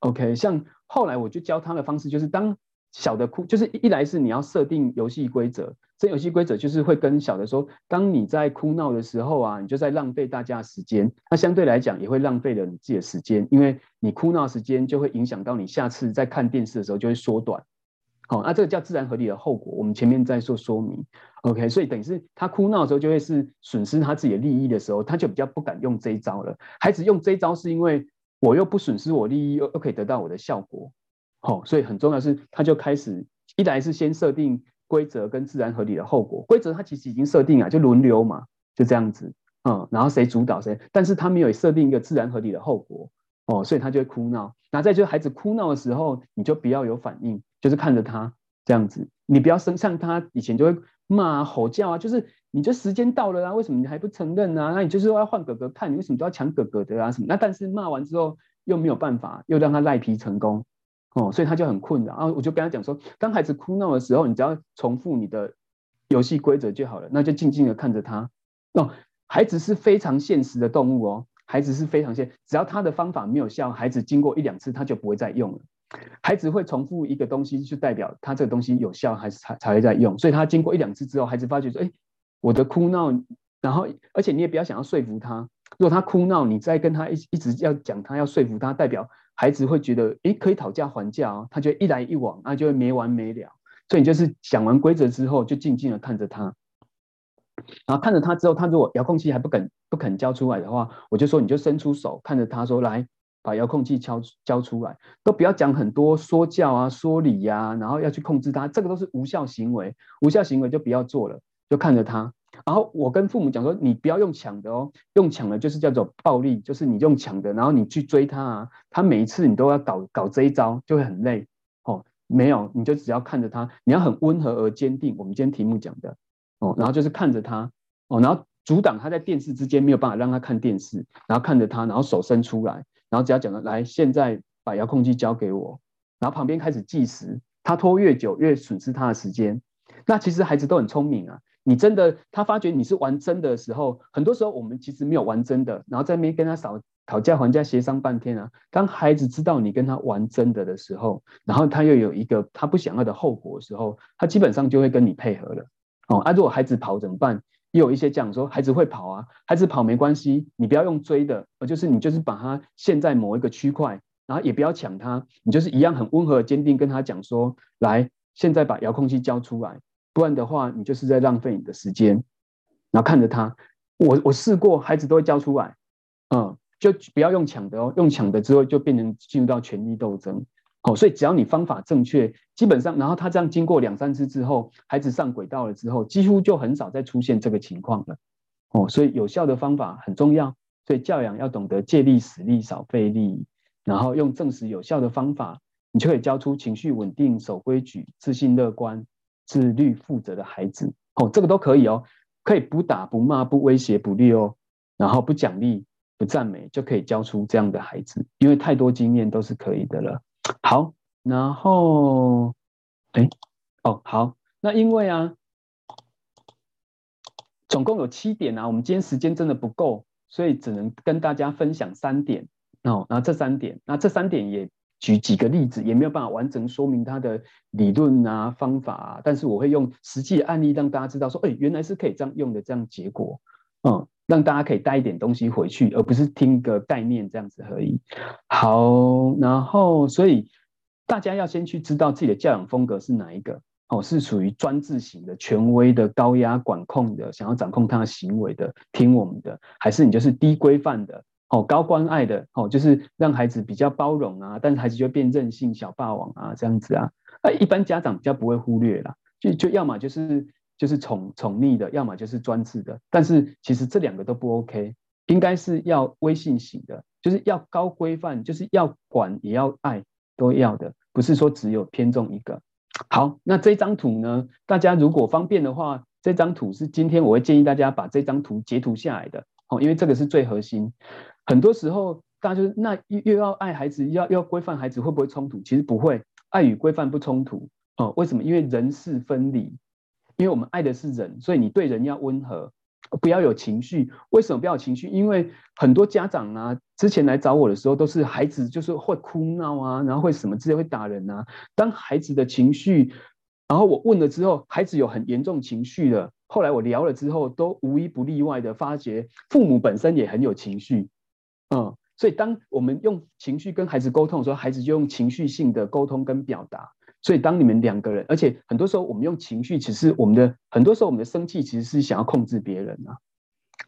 ，OK，像后来我就教他的方式就是当。小的哭就是一来是你要设定游戏规则，这游戏规则就是会跟小的说，当你在哭闹的时候啊，你就在浪费大家的时间，那相对来讲也会浪费了你自己的时间，因为你哭闹时间就会影响到你下次在看电视的时候就会缩短，好，那这个叫自然合理的后果，我们前面在做说明，OK，所以等于是他哭闹的时候，就会是损失他自己的利益的时候，他就比较不敢用这一招了。孩子用这一招是因为我又不损失我利益，又又可以得到我的效果，好，所以很重要是，他就开始一来是先设定规则跟自然合理的后果，规则他其实已经设定了，就轮流嘛，就这样子，嗯，然后谁主导谁，但是他没有设定一个自然合理的后果，哦，所以他就会哭闹。那再就是孩子哭闹的时候，你就不要有反应。就是看着他这样子，你不要生像他以前就会骂、吼叫啊，就是你这时间到了啊，为什么你还不承认啊？那你就是说要换哥哥看，你为什么都要抢哥哥的啊？什么？那但是骂完之后又没有办法，又让他赖皮成功哦，所以他就很困扰。然后我就跟他讲说，当孩子哭闹的时候，你只要重复你的游戏规则就好了，那就静静的看着他哦。孩子是非常现实的动物哦，孩子是非常现，只要他的方法没有效，孩子经过一两次他就不会再用了。孩子会重复一个东西，就代表他这个东西有效，还是才才会在用。所以他经过一两次之后，孩子发觉说：“哎，我的哭闹，然后而且你也不要想要说服他。如果他哭闹，你再跟他一一直要讲，他要说服他，代表孩子会觉得，哎，可以讨价还价哦。他就一来一往，那就会没完没了。所以你就是讲完规则之后，就静静的看着他，然后看着他之后，他如果遥控器还不肯不肯交出来的话，我就说你就伸出手看着他说来。”把遥控器交交出来，都不要讲很多说教啊、说理呀、啊，然后要去控制他，这个都是无效行为。无效行为就不要做了，就看着他。然后我跟父母讲说，你不要用抢的哦，用抢的就是叫做暴力，就是你用抢的，然后你去追他啊，他每一次你都要搞搞这一招，就会很累哦。没有，你就只要看着他，你要很温和而坚定。我们今天题目讲的哦，然后就是看着他哦，然后阻挡他在电视之间没有办法让他看电视，然后看着他，然后手伸出来。然后只要讲了，来，现在把遥控器交给我，然后旁边开始计时，他拖越久越损失他的时间。那其实孩子都很聪明啊，你真的他发觉你是玩真的时候，很多时候我们其实没有玩真的，然后在那边跟他讨讨价还价协商半天啊。当孩子知道你跟他玩真的的时候，然后他又有一个他不想要的后果的时候，他基本上就会跟你配合了。哦，啊，如果孩子跑怎么办？也有一些讲说，孩子会跑啊，孩子跑没关系，你不要用追的，而就是你就是把他陷在某一个区块，然后也不要抢他，你就是一样很温和坚定跟他讲说，来，现在把遥控器交出来，不然的话你就是在浪费你的时间，然后看着他，我我试过，孩子都会交出来，嗯，就不要用抢的哦，用抢的之后就变成进入到权力斗争。哦，所以只要你方法正确，基本上，然后他这样经过两三次之后，孩子上轨道了之后，几乎就很少再出现这个情况了。哦，所以有效的方法很重要，所以教养要懂得借力使力，少费力，然后用正实有效的方法，你就可以教出情绪稳定、守规矩、自信乐观、自律负责的孩子。哦，这个都可以哦，可以不打不骂不威胁不利哦，然后不奖励不赞美，就可以教出这样的孩子，因为太多经验都是可以的了。好，然后，哎，哦，好，那因为啊，总共有七点啊，我们今天时间真的不够，所以只能跟大家分享三点哦。然后这三点，那这三点也举几个例子，也没有办法完整说明它的理论啊、方法啊，但是我会用实际的案例让大家知道说，哎，原来是可以这样用的，这样结果，嗯。让大家可以带一点东西回去，而不是听个概念这样子而已。好，然后所以大家要先去知道自己的教养风格是哪一个哦，是属于专制型的、权威的、高压管控的，想要掌控他的行为的，听我们的，还是你就是低规范的哦，高关爱的哦，就是让孩子比较包容啊，但是孩子就变任性小霸王啊这样子啊，那一般家长比较不会忽略啦，就就要么就是。就是宠宠溺的，要么就是专制的，但是其实这两个都不 OK，应该是要威信型的，就是要高规范，就是要管也要爱，都要的，不是说只有偏重一个。好，那这张图呢，大家如果方便的话，这张图是今天我会建议大家把这张图截图下来的，哦，因为这个是最核心。很多时候大家就是那又要爱孩子，又要又要规范孩子，会不会冲突？其实不会，爱与规范不冲突。哦，为什么？因为人事分离。因为我们爱的是人，所以你对人要温和，不要有情绪。为什么不要有情绪？因为很多家长啊，之前来找我的时候，都是孩子就是会哭闹啊，然后会什么之类会打人啊。当孩子的情绪，然后我问了之后，孩子有很严重情绪的。后来我聊了之后，都无一不例外的发觉，父母本身也很有情绪。嗯，所以当我们用情绪跟孩子沟通的时候，孩子就用情绪性的沟通跟表达。所以当你们两个人，而且很多时候我们用情绪，其实我们的很多时候我们的生气其实是想要控制别人啊，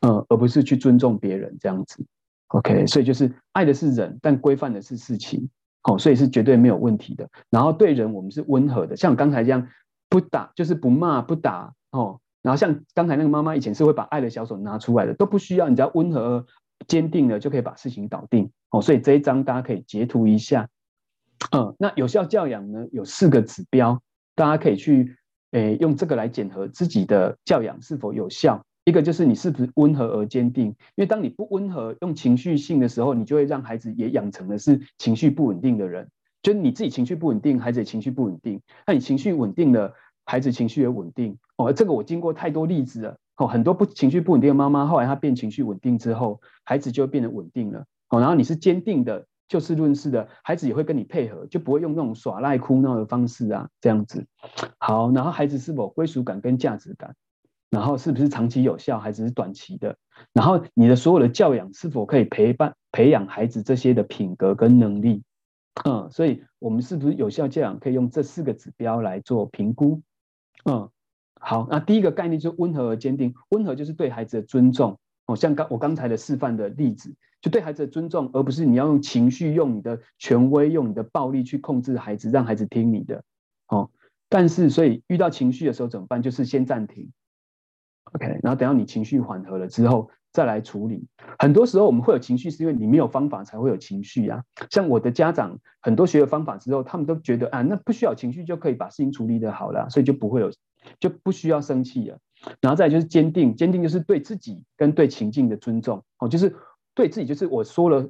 嗯，而不是去尊重别人这样子。OK，所以就是爱的是人，但规范的是事情，哦，所以是绝对没有问题的。然后对人我们是温和的，像刚才这样不打就是不骂不打哦。然后像刚才那个妈妈以前是会把爱的小手拿出来的，都不需要，你只要温和坚定了就可以把事情搞定。哦，所以这一章大家可以截图一下。嗯，那有效教养呢，有四个指标，大家可以去诶用这个来检核自己的教养是否有效。一个就是你是不是温和而坚定，因为当你不温和、用情绪性的时候，你就会让孩子也养成的是情绪不稳定的人。就是你自己情绪不稳定，孩子也情绪不稳定。那你情绪稳定了，孩子情绪也稳定。哦，这个我经过太多例子了。哦，很多不情绪不稳定的妈妈，后来她变情绪稳定之后，孩子就变得稳定了。哦，然后你是坚定的。就事论事的孩子也会跟你配合，就不会用那种耍赖哭闹的方式啊，这样子。好，然后孩子是否归属感跟价值感，然后是不是长期有效，还是短期的？然后你的所有的教养是否可以陪伴培养孩子这些的品格跟能力？嗯，所以我们是不是有效教养可以用这四个指标来做评估？嗯，好，那第一个概念就是温和而坚定，温和就是对孩子的尊重。哦，像刚我刚才的示范的例子，就对孩子的尊重，而不是你要用情绪、用你的权威、用你的暴力去控制孩子，让孩子听你的。哦，但是所以遇到情绪的时候怎么办？就是先暂停，OK，然后等到你情绪缓和了之后再来处理。很多时候我们会有情绪，是因为你没有方法才会有情绪啊。像我的家长，很多学了方法之后，他们都觉得啊，那不需要情绪就可以把事情处理得好了，所以就不会有，就不需要生气了。然后再就是坚定，坚定就是对自己跟对情境的尊重，哦，就是对自己，就是我说了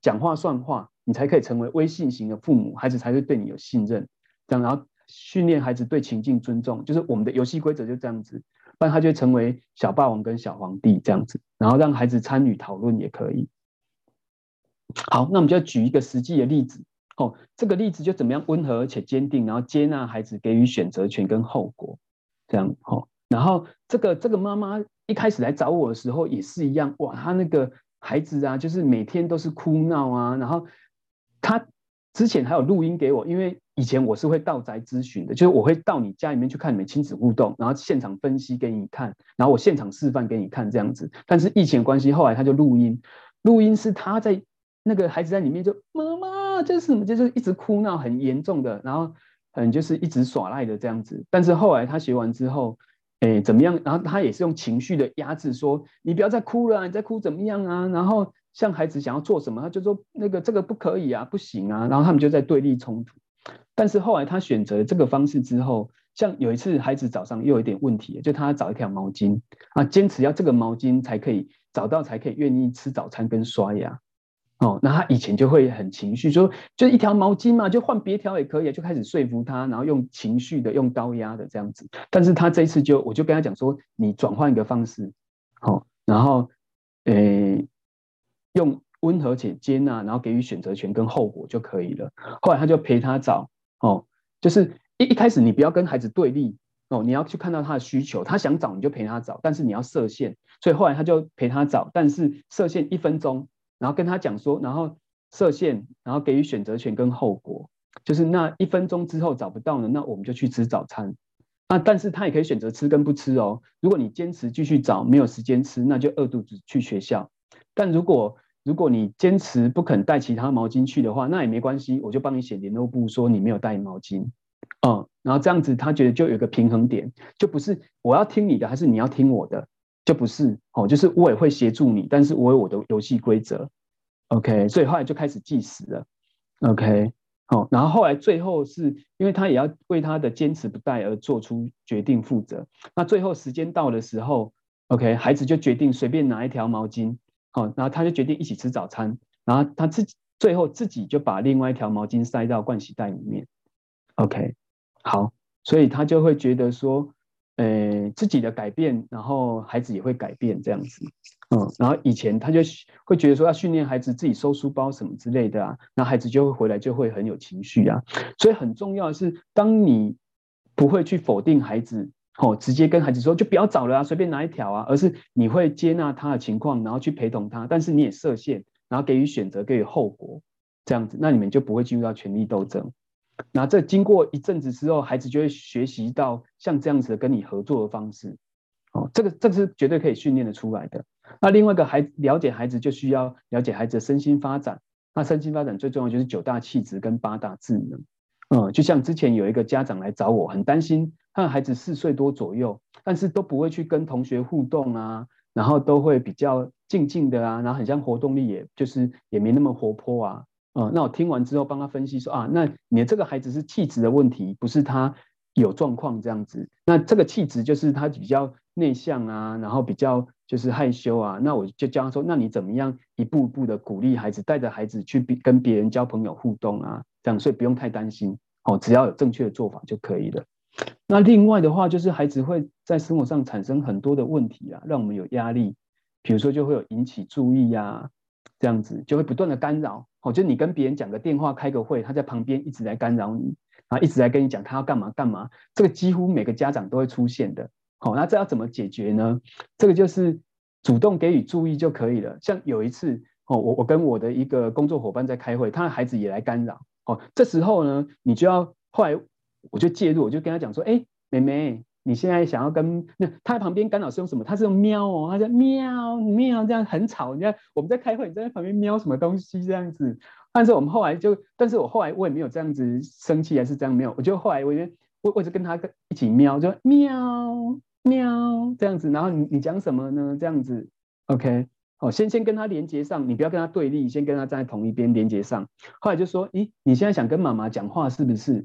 讲话算话，你才可以成为威信型的父母，孩子才会对你有信任。这样，然后训练孩子对情境尊重，就是我们的游戏规则就这样子，不然他就成为小霸王跟小皇帝这样子，然后让孩子参与讨论也可以。好，那我们就要举一个实际的例子，哦，这个例子就怎么样温和而且坚定，然后接纳孩子给予选择权跟后果，这样，哦。然后这个这个妈妈一开始来找我的时候也是一样，哇，她那个孩子啊，就是每天都是哭闹啊。然后她之前还有录音给我，因为以前我是会到宅咨询的，就是我会到你家里面去看你们亲子互动，然后现场分析给你看，然后我现场示范给你看这样子。但是疫情关系，后来他就录音，录音是他在那个孩子在里面就妈妈这是什么，就是一直哭闹很严重的，然后嗯就是一直耍赖的这样子。但是后来他学完之后。哎，怎么样？然后他也是用情绪的压制说：“你不要再哭了，你再哭怎么样啊？”然后像孩子想要做什么，他就说：“那个这个不可以啊，不行啊。”然后他们就在对立冲突。但是后来他选择这个方式之后，像有一次孩子早上又有一点问题，就他找一条毛巾啊，坚持要这个毛巾才可以找到，才可以愿意吃早餐跟刷牙。哦，那他以前就会很情绪，说就一条毛巾嘛，就换别条也可以，就开始说服他，然后用情绪的、用高压的这样子。但是他这一次就，我就跟他讲说，你转换一个方式，好、哦，然后，诶，用温和且接纳，然后给予选择权跟后果就可以了。后来他就陪他找，哦，就是一一开始你不要跟孩子对立，哦，你要去看到他的需求，他想找你就陪他找，但是你要设限。所以后来他就陪他找，但是设限一分钟。然后跟他讲说，然后设限，然后给予选择权跟后果，就是那一分钟之后找不到呢，那我们就去吃早餐。啊，但是他也可以选择吃跟不吃哦。如果你坚持继续找，没有时间吃，那就饿肚子去学校。但如果如果你坚持不肯带其他毛巾去的话，那也没关系，我就帮你写联络簿说你没有带毛巾。嗯，然后这样子他觉得就有一个平衡点，就不是我要听你的，还是你要听我的。就不是哦，就是我也会协助你，但是我有我的游戏规则，OK，所以后来就开始计时了，OK，好，然后后来最后是因为他也要为他的坚持不带而做出决定负责，那最后时间到的时候，OK，孩子就决定随便拿一条毛巾，好，然后他就决定一起吃早餐，然后他自己最后自己就把另外一条毛巾塞到盥洗袋里面，OK，好，所以他就会觉得说。呃，自己的改变，然后孩子也会改变这样子，嗯，然后以前他就会觉得说要训练孩子自己收书包什么之类的啊，那孩子就会回来就会很有情绪啊，所以很重要的是，当你不会去否定孩子，哦，直接跟孩子说就不要找了啊，随便拿一条啊，而是你会接纳他的情况，然后去陪同他，但是你也设限，然后给予选择，给予后果，这样子，那你们就不会进入到权力斗争。那这经过一阵子之后，孩子就会学习到像这样子的跟你合作的方式。哦，这个这个是绝对可以训练的出来的。那另外一个孩了解孩子，就需要了解孩子的身心发展。那身心发展最重要就是九大气质跟八大智能。嗯，就像之前有一个家长来找我，很担心他的孩子四岁多左右，但是都不会去跟同学互动啊，然后都会比较静静的啊，然后很像活动力，也就是也没那么活泼啊。嗯，那我听完之后帮他分析说啊，那你的这个孩子是气质的问题，不是他有状况这样子。那这个气质就是他比较内向啊，然后比较就是害羞啊。那我就教他说，那你怎么样一步一步的鼓励孩子，带着孩子去跟别人交朋友互动啊，这样，所以不用太担心哦，只要有正确的做法就可以了。那另外的话，就是孩子会在生活上产生很多的问题啊，让我们有压力，比如说就会有引起注意呀，这样子就会不断的干扰。哦，就你跟别人讲个电话、开个会，他在旁边一直在干扰你，啊，一直在跟你讲他要干嘛干嘛，这个几乎每个家长都会出现的。好，那这要怎么解决呢？这个就是主动给予注意就可以了。像有一次，哦，我我跟我的一个工作伙伴在开会，他的孩子也来干扰。哦，这时候呢，你就要后来我就介入，我就跟他讲说，哎，妹妹。你现在想要跟那他在旁边干扰是用什么？他是用喵哦，他在喵喵这样很吵。你看我们在开会，你在旁边喵什么东西这样子？但是我们后来就，但是我后来我也没有这样子生气，还是这样没有。我就后来我我我就跟他一起喵，就喵喵这样子。然后你你讲什么呢？这样子，OK，好，先先跟他连接上，你不要跟他对立，先跟他站在同一边连接上。后来就说，咦，你现在想跟妈妈讲话是不是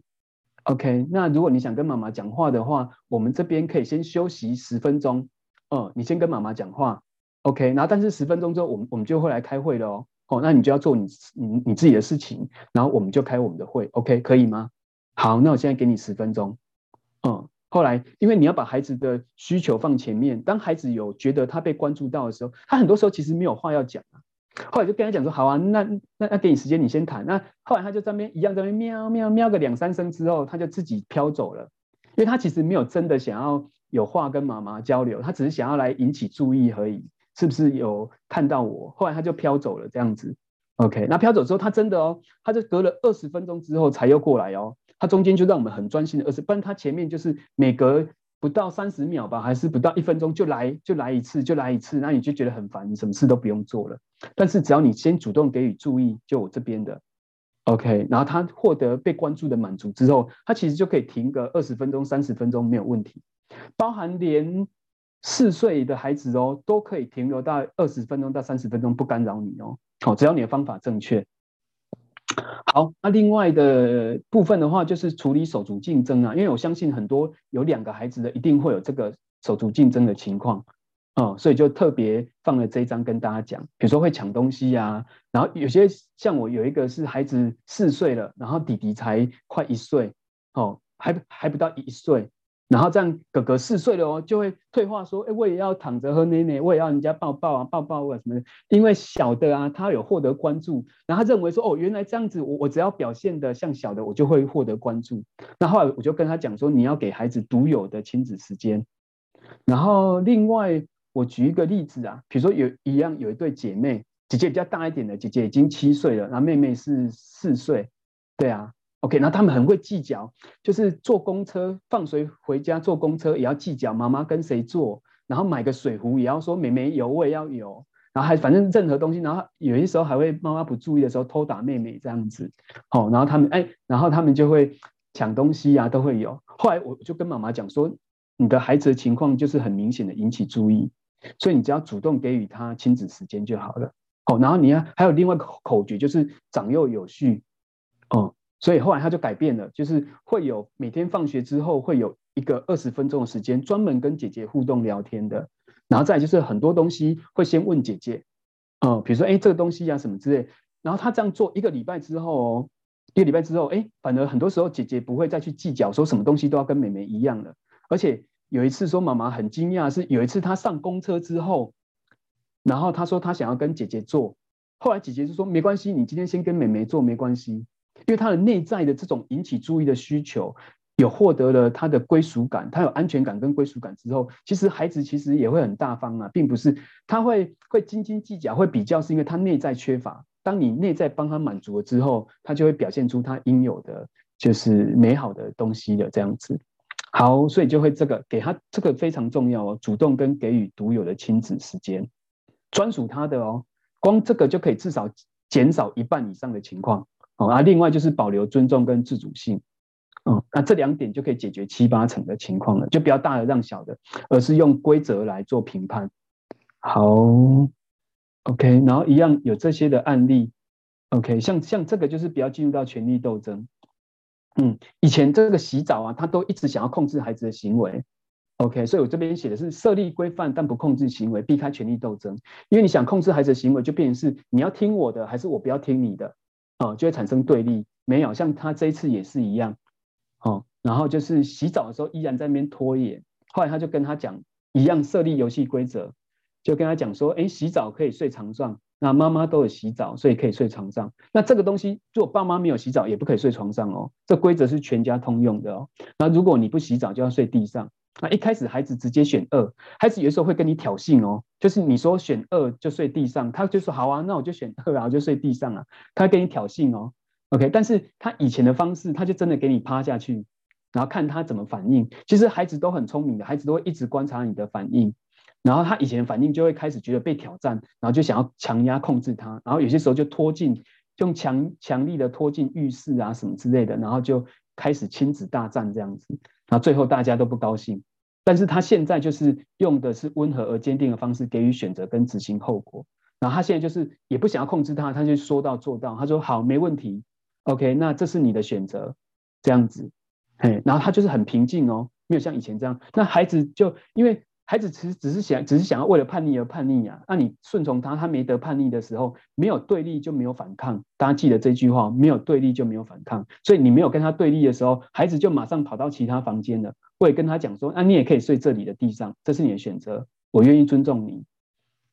？OK，那如果你想跟妈妈讲话的话，我们这边可以先休息十分钟。哦，你先跟妈妈讲话，OK。然后，但是十分钟之后，我们我们就会来开会了哦。哦，那你就要做你你你自己的事情，然后我们就开我们的会，OK，可以吗？好，那我现在给你十分钟。嗯，后来因为你要把孩子的需求放前面，当孩子有觉得他被关注到的时候，他很多时候其实没有话要讲。后来就跟他讲说，好啊，那那那给你时间，你先谈。那后来他就在那边一样在那边喵喵喵个两三声之后，他就自己飘走了，因为他其实没有真的想要有话跟妈妈交流，他只是想要来引起注意而已。是不是有看到我？后来他就飘走了，这样子。OK，那飘走之后，他真的哦，他就隔了二十分钟之后才又过来哦。他中间就让我们很专心的二十，不然他前面就是每隔。不到三十秒吧，还是不到一分钟就来就来一次，就来一次，那你就觉得很烦，你什么事都不用做了。但是只要你先主动给予注意，就我这边的，OK，然后他获得被关注的满足之后，他其实就可以停个二十分钟、三十分钟没有问题，包含连四岁的孩子哦，都可以停留到二十分钟到三十分钟不干扰你哦，好，只要你的方法正确。好，那另外的部分的话，就是处理手足竞争啊，因为我相信很多有两个孩子的，一定会有这个手足竞争的情况，哦，所以就特别放了这一张跟大家讲，比如说会抢东西呀，然后有些像我有一个是孩子四岁了，然后弟弟才快一岁，哦，还还不到一岁。然后这样，哥哥四岁了哦，就会退化说：“哎，我也要躺着喝奶奶，我也要人家抱抱啊，抱抱啊什么的。”因为小的啊，他有获得关注，然后他认为说：“哦，原来这样子，我我只要表现得像小的，我就会获得关注。”那后来我就跟他讲说：“你要给孩子独有的亲子时间。”然后另外，我举一个例子啊，比如说有一样有一对姐妹，姐姐比较大一点的，姐姐已经七岁了，然后妹妹是四岁，对啊。OK，然后他们很会计较，就是坐公车放学回家坐公车也要计较妈妈跟谁坐，然后买个水壶也要说妹妹有我也要有，然后还反正任何东西，然后有些时候还会妈妈不注意的时候偷打妹妹这样子，好，然后他们哎，然后他们就会抢东西啊都会有。后来我就跟妈妈讲说，你的孩子的情况就是很明显的引起注意，所以你只要主动给予他亲子时间就好了。好，然后你要还有另外口口诀就是长幼有序，哦。所以后来他就改变了，就是会有每天放学之后会有一个二十分钟的时间，专门跟姐姐互动聊天的。然后再就是很多东西会先问姐姐，嗯，比如说哎这个东西啊什么之类。然后他这样做一个礼拜之后哦，一个礼拜之后，哎，反而很多时候姐姐不会再去计较说什么东西都要跟妹妹一样了。而且有一次说妈妈很惊讶，是有一次她上公车之后，然后她说她想要跟姐姐坐，后来姐姐就说没关系，你今天先跟妹妹坐没关系。因为他的内在的这种引起注意的需求，有获得了他的归属感，他有安全感跟归属感之后，其实孩子其实也会很大方啊，并不是他会会斤斤计较，会比较，是因为他内在缺乏。当你内在帮他满足了之后，他就会表现出他应有的就是美好的东西的这样子。好，所以就会这个给他这个非常重要哦，主动跟给予独有的亲子时间，专属他的哦，光这个就可以至少减少一半以上的情况哦。啊，另外就是保留尊重跟自主性，嗯，那这两点就可以解决七八成的情况了，就不要大的让小的，而是用规则来做评判。好，OK，然后一样有这些的案例，OK，像像这个就是不要进入到权力斗争。嗯，以前这个洗澡啊，他都一直想要控制孩子的行为，OK，所以我这边写的是设立规范，但不控制行为，避开权力斗争。因为你想控制孩子的行为，就变成是你要听我的，还是我不要听你的，哦，就会产生对立。没有，像他这一次也是一样，哦，然后就是洗澡的时候依然在那边拖延，后来他就跟他讲一样设立游戏规则，就跟他讲说，哎，洗澡可以睡床上。那妈妈都有洗澡，所以可以睡床上。那这个东西，如果爸妈没有洗澡，也不可以睡床上哦。这规则是全家通用的哦。那如果你不洗澡，就要睡地上。那一开始孩子直接选二，孩子有时候会跟你挑衅哦，就是你说选二就睡地上，他就说好啊，那我就选二，然后就睡地上啊。他跟你挑衅哦，OK。但是他以前的方式，他就真的给你趴下去，然后看他怎么反应。其实孩子都很聪明的，孩子都会一直观察你的反应。然后他以前反应就会开始觉得被挑战，然后就想要强压控制他，然后有些时候就拖进，用强强力的拖进浴室啊什么之类的，然后就开始亲子大战这样子，那最后大家都不高兴。但是他现在就是用的是温和而坚定的方式给予选择跟执行后果。然后他现在就是也不想要控制他，他就说到做到，他说好，没问题，OK，那这是你的选择，这样子，嘿，然后他就是很平静哦，没有像以前这样。那孩子就因为。孩子其实只是想，只是想要为了叛逆而叛逆啊。那你顺从他，他没得叛逆的时候，没有对立就没有反抗。大家记得这句话，没有对立就没有反抗。所以你没有跟他对立的时候，孩子就马上跑到其他房间了。我也跟他讲说，那你也可以睡这里的地上，这是你的选择，我愿意尊重你。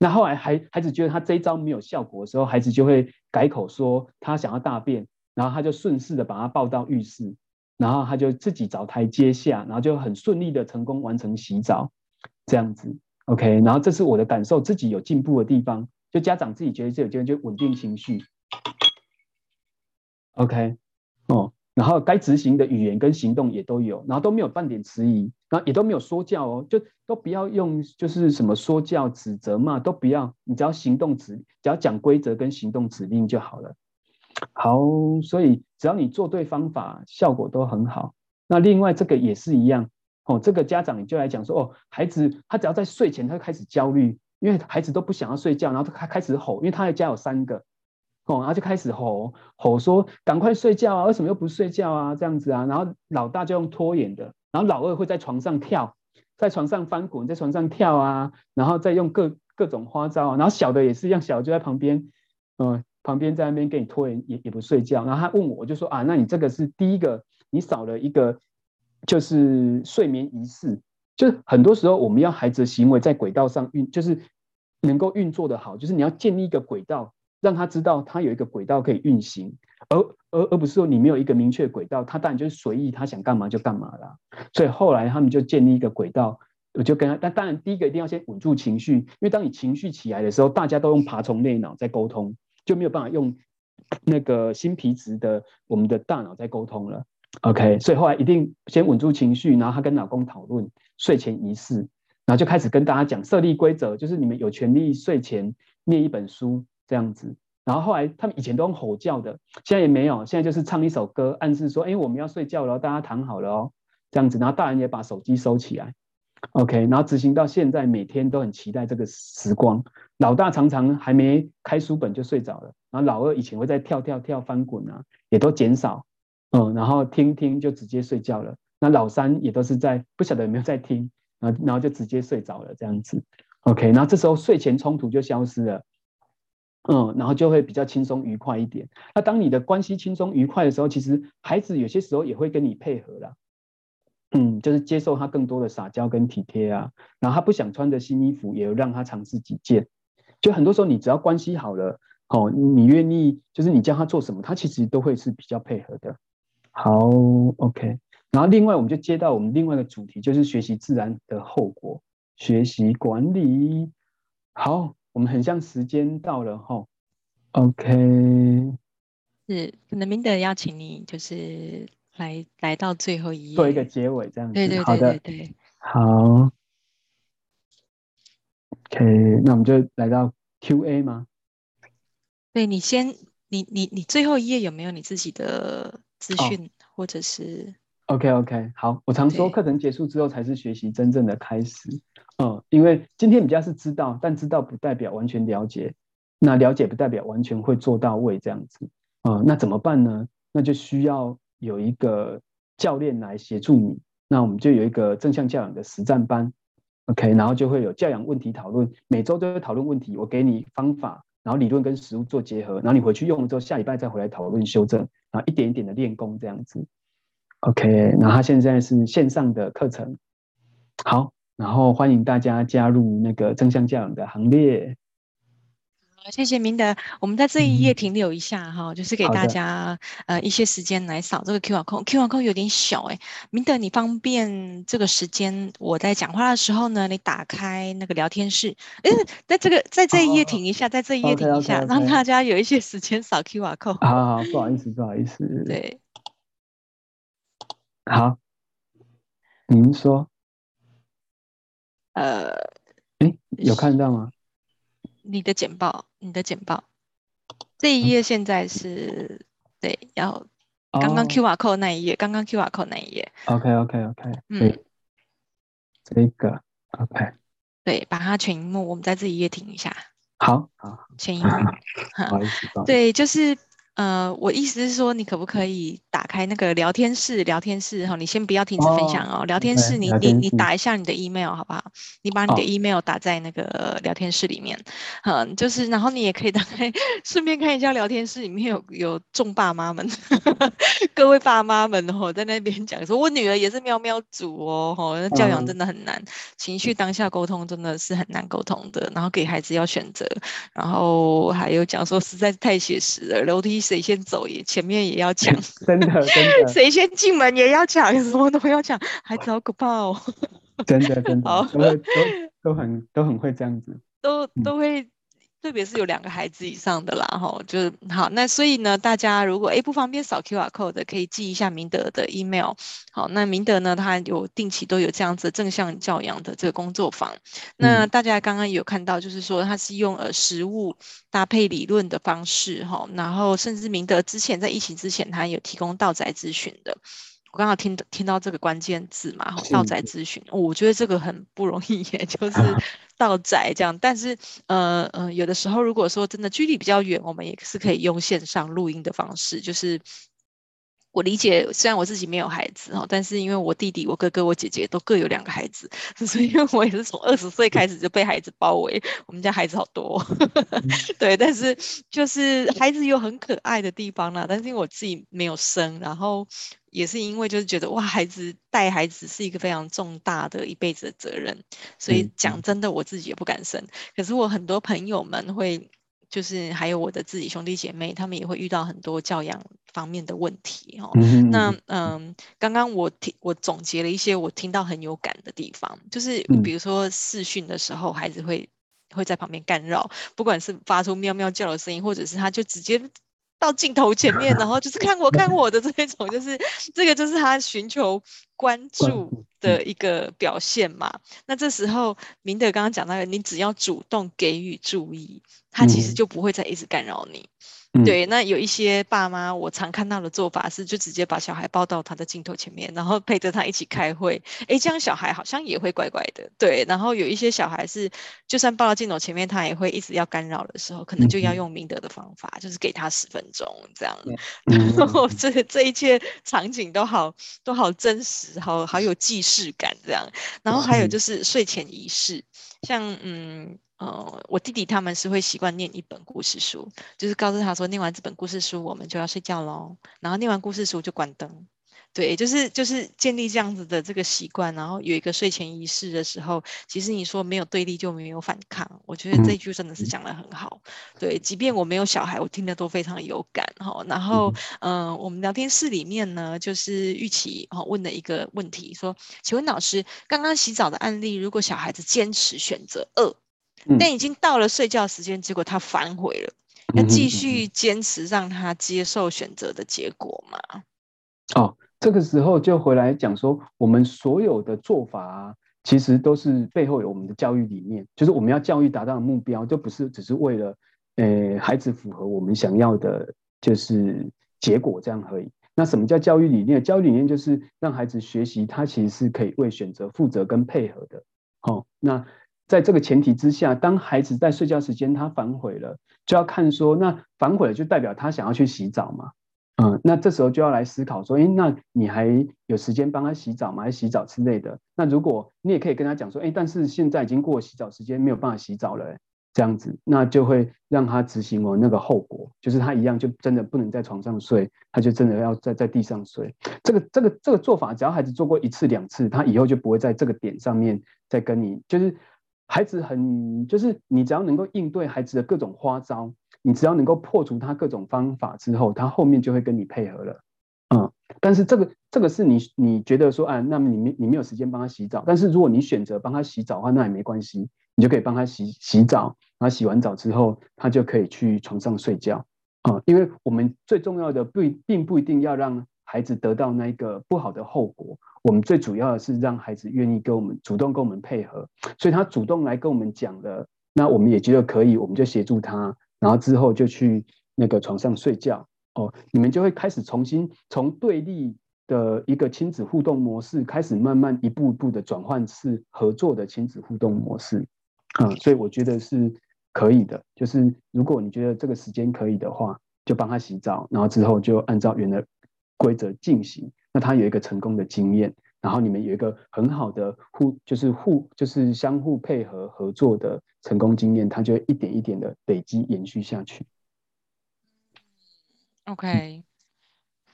那后来孩孩子觉得他这一招没有效果的时候，孩子就会改口说他想要大便，然后他就顺势的把他抱到浴室，然后他就自己找台阶下，然后就很顺利的成功完成洗澡。这样子，OK，然后这是我的感受，自己有进步的地方，就家长自己觉得这有进步，就稳定情绪，OK，哦，然后该执行的语言跟行动也都有，然后都没有半点迟疑，然后也都没有说教哦，就都不要用，就是什么说教、指责嘛，都不要，你只要行动指，只要讲规则跟行动指令就好了。好，所以只要你做对方法，效果都很好。那另外这个也是一样。哦，这个家长你就来讲说，哦，孩子他只要在睡前，他就开始焦虑，因为孩子都不想要睡觉，然后他开始吼，因为他的家有三个，哦，然后就开始吼吼说，赶快睡觉啊，为什么又不睡觉啊？这样子啊，然后老大就用拖延的，然后老二会在床上跳，在床上翻滚，在床上跳啊，然后再用各各种花招啊，然后小的也是一样，小的就在旁边，嗯、旁边在那边给你拖延，也也不睡觉，然后他问我，我就说啊，那你这个是第一个，你少了一个。就是睡眠仪式，就是很多时候我们要孩子的行为在轨道上运，就是能够运作的好，就是你要建立一个轨道，让他知道他有一个轨道可以运行，而而而不是说你没有一个明确轨道，他当然就是随意，他想干嘛就干嘛啦。所以后来他们就建立一个轨道，我就跟他，但当然第一个一定要先稳住情绪，因为当你情绪起来的时候，大家都用爬虫类脑在沟通，就没有办法用那个新皮质的我们的大脑在沟通了。OK，所以后来一定先稳住情绪，然后她跟老公讨论睡前仪式，然后就开始跟大家讲设立规则，就是你们有权利睡前念一本书这样子。然后后来他们以前都用吼叫的，现在也没有，现在就是唱一首歌，暗示说，哎，我们要睡觉了，大家躺好了哦，这样子。然后大人也把手机收起来，OK，然后执行到现在，每天都很期待这个时光。老大常常还没开书本就睡着了，然后老二以前会在跳跳跳翻滚啊，也都减少。嗯，然后听听就直接睡觉了。那老三也都是在不晓得有没有在听，然后然后就直接睡着了这样子。OK，然后这时候睡前冲突就消失了。嗯，然后就会比较轻松愉快一点。那当你的关系轻松愉快的时候，其实孩子有些时候也会跟你配合啦。嗯，就是接受他更多的撒娇跟体贴啊。然后他不想穿的新衣服，也有让他尝试几件。就很多时候你只要关系好了，哦，你愿意就是你叫他做什么，他其实都会是比较配合的。好，OK。然后另外我们就接到我们另外一个主题，就是学习自然的后果，学习管理。好，我们很像时间到了哈，OK。是，可能明德邀请你，就是来来到最后一页，做一个结尾这样子。对对对对对。好的，好。OK，那我们就来到 QA 吗？对，你先，你你你最后一页有没有你自己的资讯、哦、或者是？OK OK，好，我常说课程结束之后才是学习真正的开始。嗯，因为今天比较是知道，但知道不代表完全了解，那了解不代表完全会做到位这样子。嗯，那怎么办呢？那就需要有一个教练来协助你。那我们就有一个正向教养的实战班。OK，然后就会有教养问题讨论，每周都会讨论问题，我给你方法，然后理论跟实物做结合，然后你回去用了之后，下礼拜再回来讨论修正，然后一点一点的练功这样子。OK，那他现在是线上的课程，好，然后欢迎大家加入那个正向教养的行列。谢谢明德，我们在这一页停留一下哈、嗯，就是给大家呃一些时间来扫这个 QR code，QR code 有点小哎，明德你方便这个时间我在讲话的时候呢，你打开那个聊天室，哎，在这个在这一页停一下，在这一页停一下，让大家有一些时间扫 QR code。好好，不好意思，不好意思。对，好，您说，呃，哎，有看到吗？你的简报，你的简报，这一页现在是、嗯、对，要刚刚 QR code 那一页，刚刚 QR code 那一页。OK OK OK，嗯，这个 OK，对，把它全一幕，我们在这一页停一下。好，好，全一幕，不好意思，对，就是。呃，我意思是说，你可不可以打开那个聊天室？聊天室哈，你先不要停止分享哦。哦聊天室你，你你你打一下你的 email 好不好？你把你的 email 打在那个聊天室里面，嗯，就是，然后你也可以打开，<laughs> 顺便看一下聊天室里面有有众爸妈们，<laughs> 各位爸妈们哦，在那边讲说，我女儿也是喵喵族哦，吼，那教养真的很难，情绪当下沟通真的是很难沟通的，然后给孩子要选择，然后还有讲说实在是太写实了，楼梯。谁先走也前面也要抢，真 <laughs> 的真的。<laughs> 谁先进门也要抢，什么都要抢，孩子好可怕哦。真的真的，<laughs> 都都都很都很会这样子，都都会。特别是有两个孩子以上的啦，哈，就是好。那所以呢，大家如果诶不方便扫 QR code 的，可以记一下明德的 email。好，那明德呢，他有定期都有这样子正向教养的这个工作坊。那大家刚刚有看到，就是说他是用呃实物搭配理论的方式，哈，然后甚至明德之前在疫情之前，他有提供道宅咨询的。我刚刚听听到这个关键字嘛，道宅咨询，我觉得这个很不容易耶，<laughs> 就是 <laughs> 道宅这样。但是，呃呃，有的时候如果说真的距离比较远，我们也是可以用线上录音的方式，就是。我理解，虽然我自己没有孩子哈，但是因为我弟弟、我哥哥、我姐姐都各有两个孩子，<laughs> 所以我也是从二十岁开始就被孩子包围。我们家孩子好多，<laughs> 对，但是就是孩子有很可爱的地方啦。但是因为我自己没有生，然后也是因为就是觉得哇，孩子带孩子是一个非常重大的一辈子的责任，所以讲真的，我自己也不敢生。可是我很多朋友们会。就是还有我的自己兄弟姐妹，他们也会遇到很多教养方面的问题哦。嗯那嗯，刚刚我听我总结了一些我听到很有感的地方，就是比如说试训的时候，孩子会会在旁边干扰，不管是发出喵喵叫的声音，或者是他就直接到镜头前面，然后就是 <laughs> 看我看我的这种，就是这个就是他寻求关注的一个表现嘛。那这时候明德刚刚讲到的，你只要主动给予注意。他其实就不会再一直干扰你。嗯，对。那有一些爸妈，我常看到的做法是，就直接把小孩抱到他的镜头前面，然后陪着他一起开会。诶，这样小孩好像也会乖乖的。对。然后有一些小孩是，就算抱到镜头前面，他也会一直要干扰的时候，可能就要用明德的方法，嗯、就是给他十分钟这样。嗯、然后这这一切场景都好都好真实，好好有既视感这样。然后还有就是睡前仪式，像嗯。呃，我弟弟他们是会习惯念一本故事书，就是告诉他说，念完这本故事书，我们就要睡觉喽。然后念完故事书就关灯，对，就是就是建立这样子的这个习惯。然后有一个睡前仪式的时候，其实你说没有对立就没有反抗，我觉得这句真的是讲得很好。对，即便我没有小孩，我听得都非常有感哈。然后，嗯、呃，我们聊天室里面呢，就是玉琪哈问了一个问题，说，请问老师，刚刚洗澡的案例，如果小孩子坚持选择二。但已经到了睡觉时间，结果他反悔了，要继续坚持让他接受选择的结果嘛？哦，这个时候就回来讲说，我们所有的做法啊，其实都是背后有我们的教育理念，就是我们要教育达到的目标，就不是只是为了，呃，孩子符合我们想要的，就是结果这样而已。那什么叫教育理念？教育理念就是让孩子学习，他其实是可以为选择负责跟配合的。哦，那在这个前提之下，当孩子在睡觉时间他反悔了，就要看说，那反悔了就代表他想要去洗澡嘛？嗯，那这时候就要来思考说，诶，那你还有时间帮他洗澡吗？还洗澡之类的？那如果你也可以跟他讲说，诶，但是现在已经过洗澡时间，没有办法洗澡了，这样子，那就会让他执行我那个后果，就是他一样就真的不能在床上睡，他就真的要在在地上睡。这个这个这个做法，只要孩子做过一次两次，他以后就不会在这个点上面再跟你，就是孩子很，就是你只要能够应对孩子的各种花招。你只要能够破除他各种方法之后，他后面就会跟你配合了，嗯。但是这个这个是你你觉得说，啊，那么你没你没有时间帮他洗澡。但是如果你选择帮他洗澡的话，那也没关系，你就可以帮他洗洗澡。然后洗完澡之后，他就可以去床上睡觉，嗯。因为我们最重要的不并不一定要让孩子得到那个不好的后果，我们最主要的是让孩子愿意跟我们主动跟我们配合。所以他主动来跟我们讲了，那我们也觉得可以，我们就协助他。然后之后就去那个床上睡觉哦，你们就会开始重新从对立的一个亲子互动模式，开始慢慢一步一步的转换是合作的亲子互动模式，嗯，所以我觉得是可以的。就是如果你觉得这个时间可以的话，就帮他洗澡，然后之后就按照原来规则进行，那他有一个成功的经验。然后你们有一个很好的互，就是互，就是相互配合合作的成功经验，他就一点一点的累积延续下去。OK，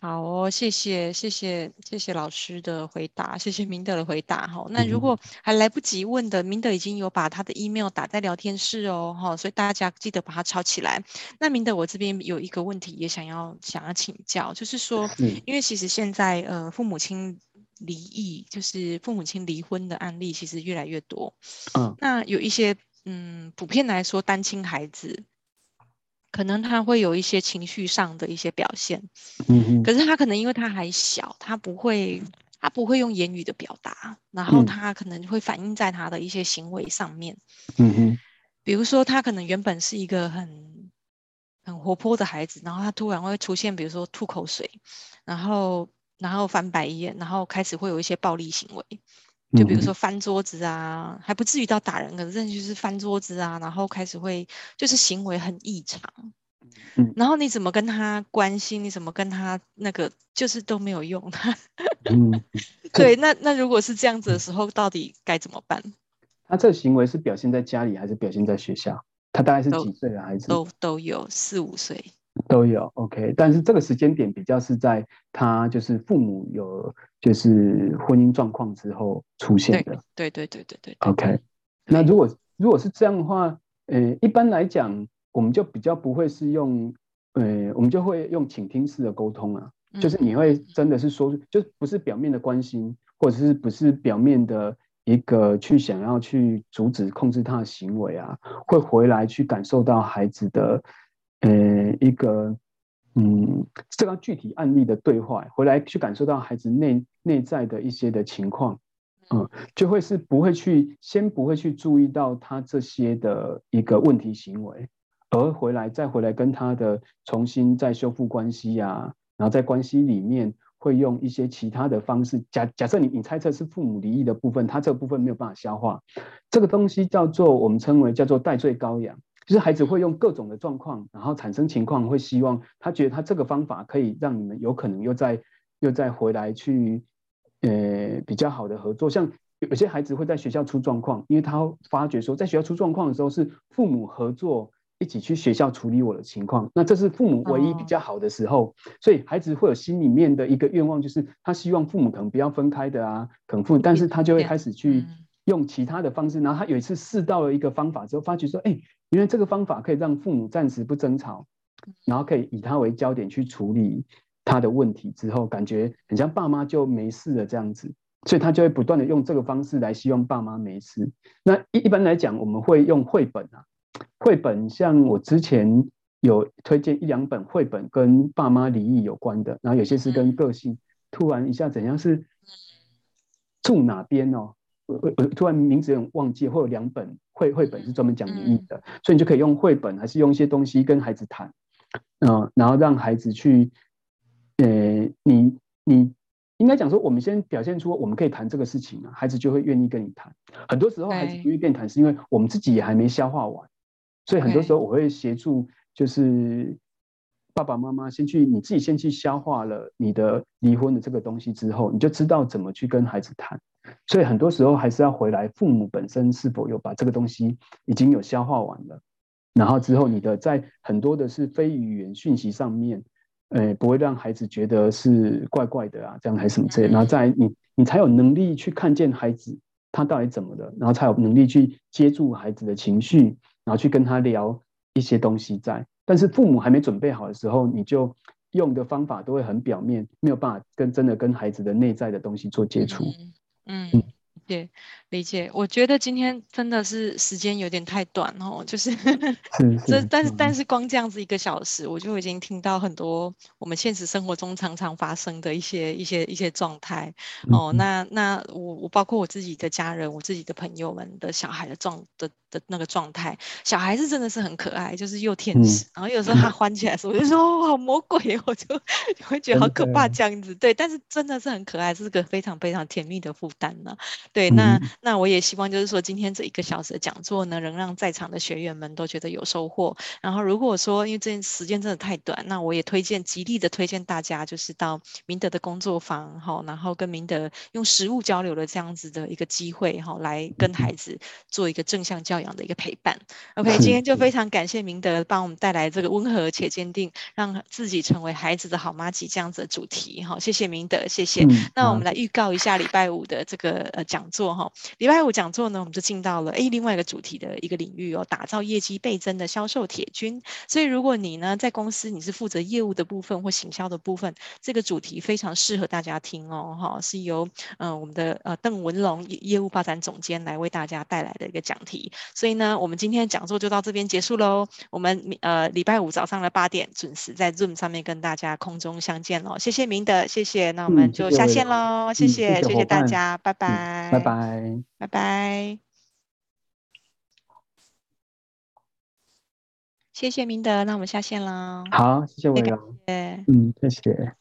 好哦，谢谢谢谢谢谢老师的回答，谢谢明德的回答哈。那如果还来不及问的，明德已经有把他的 email 打在聊天室哦哈，所以大家记得把它抄起来。那明德，我这边有一个问题也想要想要请教，就是说，因为其实现在呃父母亲。离异就是父母亲离婚的案例，其实越来越多。嗯，那有一些嗯，普遍来说，单亲孩子可能他会有一些情绪上的一些表现。可是他可能因为他还小，他不会，他不会用言语的表达，然后他可能会反映在他的一些行为上面。嗯哼，比如说他可能原本是一个很很活泼的孩子，然后他突然会出现，比如说吐口水，然后。然后翻白眼，然后开始会有一些暴力行为，就比如说翻桌子啊，嗯、还不至于到打人，可是就是翻桌子啊，然后开始会就是行为很异常，嗯，然后你怎么跟他关心，你怎么跟他那个就是都没有用，嗯，<laughs> 对，那那如果是这样子的时候，到底该怎么办？他这个行为是表现在家里还是表现在学校？他大概是几岁的孩子？都都有四五岁。都有 OK，但是这个时间点比较是在他就是父母有就是婚姻状况之后出现的。对对对对对，对。OK，那如果如果是这样的话，呃，一般来讲，我们就比较不会是用，呃，我们就会用倾听式的沟通啊，就是你会真的是说，就不是表面的关心，或者是不是表面的一个去想要去阻止控制他的行为啊，会回来去感受到孩子的。呃，一个嗯，这个具体案例的对话，回来去感受到孩子内内在的一些的情况，嗯，就会是不会去先不会去注意到他这些的一个问题行为，而回来再回来跟他的重新再修复关系呀、啊，然后在关系里面会用一些其他的方式，假假设你你猜测是父母离异的部分，他这个部分没有办法消化，这个东西叫做我们称为叫做代罪羔羊。就是孩子会用各种的状况，然后产生情况，会希望他觉得他这个方法可以让你们有可能又再又再回来去，呃，比较好的合作。像有些孩子会在学校出状况，因为他发觉说，在学校出状况的时候是父母合作一起去学校处理我的情况，那这是父母唯一比较好的时候，所以孩子会有心里面的一个愿望，就是他希望父母可能不要分开的啊，可能父母，但是他就会开始去。用其他的方式，然后他有一次试到了一个方法之后，发觉说：“哎，原来这个方法可以让父母暂时不争吵，然后可以以他为焦点去处理他的问题。之后感觉很像爸妈就没事了这样子，所以他就会不断的用这个方式来希望爸妈没事。那一一般来讲，我们会用绘本啊，绘本像我之前有推荐一两本绘本跟爸妈离异有关的，然后有些是跟个性。”突然一下怎样是住哪边哦？我我我突然名字有点忘记，会有两本绘绘本是专门讲免疫的，所以你就可以用绘本，还是用一些东西跟孩子谈，嗯，然后让孩子去，呃，你你应该讲说，我们先表现出我们可以谈这个事情啊，孩子就会愿意跟你谈。很多时候孩子不愿意跟你谈，是因为我们自己也还没消化完，所以很多时候我会协助，就是。爸爸妈妈先去，你自己先去消化了你的离婚的这个东西之后，你就知道怎么去跟孩子谈。所以很多时候还是要回来，父母本身是否有把这个东西已经有消化完了，然后之后你的在很多的是非语言讯息上面，呃，不会让孩子觉得是怪怪的啊，这样还是什么之类。然后再你你才有能力去看见孩子他到底怎么了，然后才有能力去接住孩子的情绪，然后去跟他聊一些东西在。但是父母还没准备好的时候，你就用的方法都会很表面，没有办法跟真的跟孩子的内在的东西做接触。嗯。嗯对，理解。我觉得今天真的是时间有点太短哦，就是，<laughs> 这但是但是光这样子一个小时，我就已经听到很多我们现实生活中常常发生的一些一些一些状态哦。那那我我包括我自己的家人，我自己的朋友们的小孩的状的的那个状态，小孩子真的是很可爱，就是又天使，然后有时候他欢起来的时候，我就说哦，好魔鬼，我就会觉得好可怕这样子。对，但是真的是很可爱，是个非常非常甜蜜的负担呢。对，那那我也希望就是说，今天这一个小时的讲座呢，能让在场的学员们都觉得有收获。然后，如果说因为这时间真的太短，那我也推荐极力的推荐大家，就是到明德的工作坊，哈，然后跟明德用实物交流的这样子的一个机会，哈，来跟孩子做一个正向教养的一个陪伴。OK，今天就非常感谢明德帮我们带来这个温和且坚定，让自己成为孩子的好妈吉这样子的主题，哈，谢谢明德，谢谢。嗯、那我们来预告一下礼拜五的这个呃。讲座哈，礼拜五讲座呢，我们就进到了诶另外一个主题的一个领域哦，打造业绩倍增的销售铁军。所以如果你呢在公司你是负责业务的部分或行销的部分，这个主题非常适合大家听哦哈，是由呃我们的呃邓文龙业务发展总监来为大家带来的一个讲题。所以呢，我们今天的讲座就到这边结束喽。我们呃礼拜五早上的八点准时在 Zoom 上面跟大家空中相见喽。谢谢明德，谢谢，那我们就下线喽。谢谢，谢谢大家，拜拜。拜拜，拜拜，谢谢明德，那我们下线了。好，谢谢伟荣，嗯，谢谢。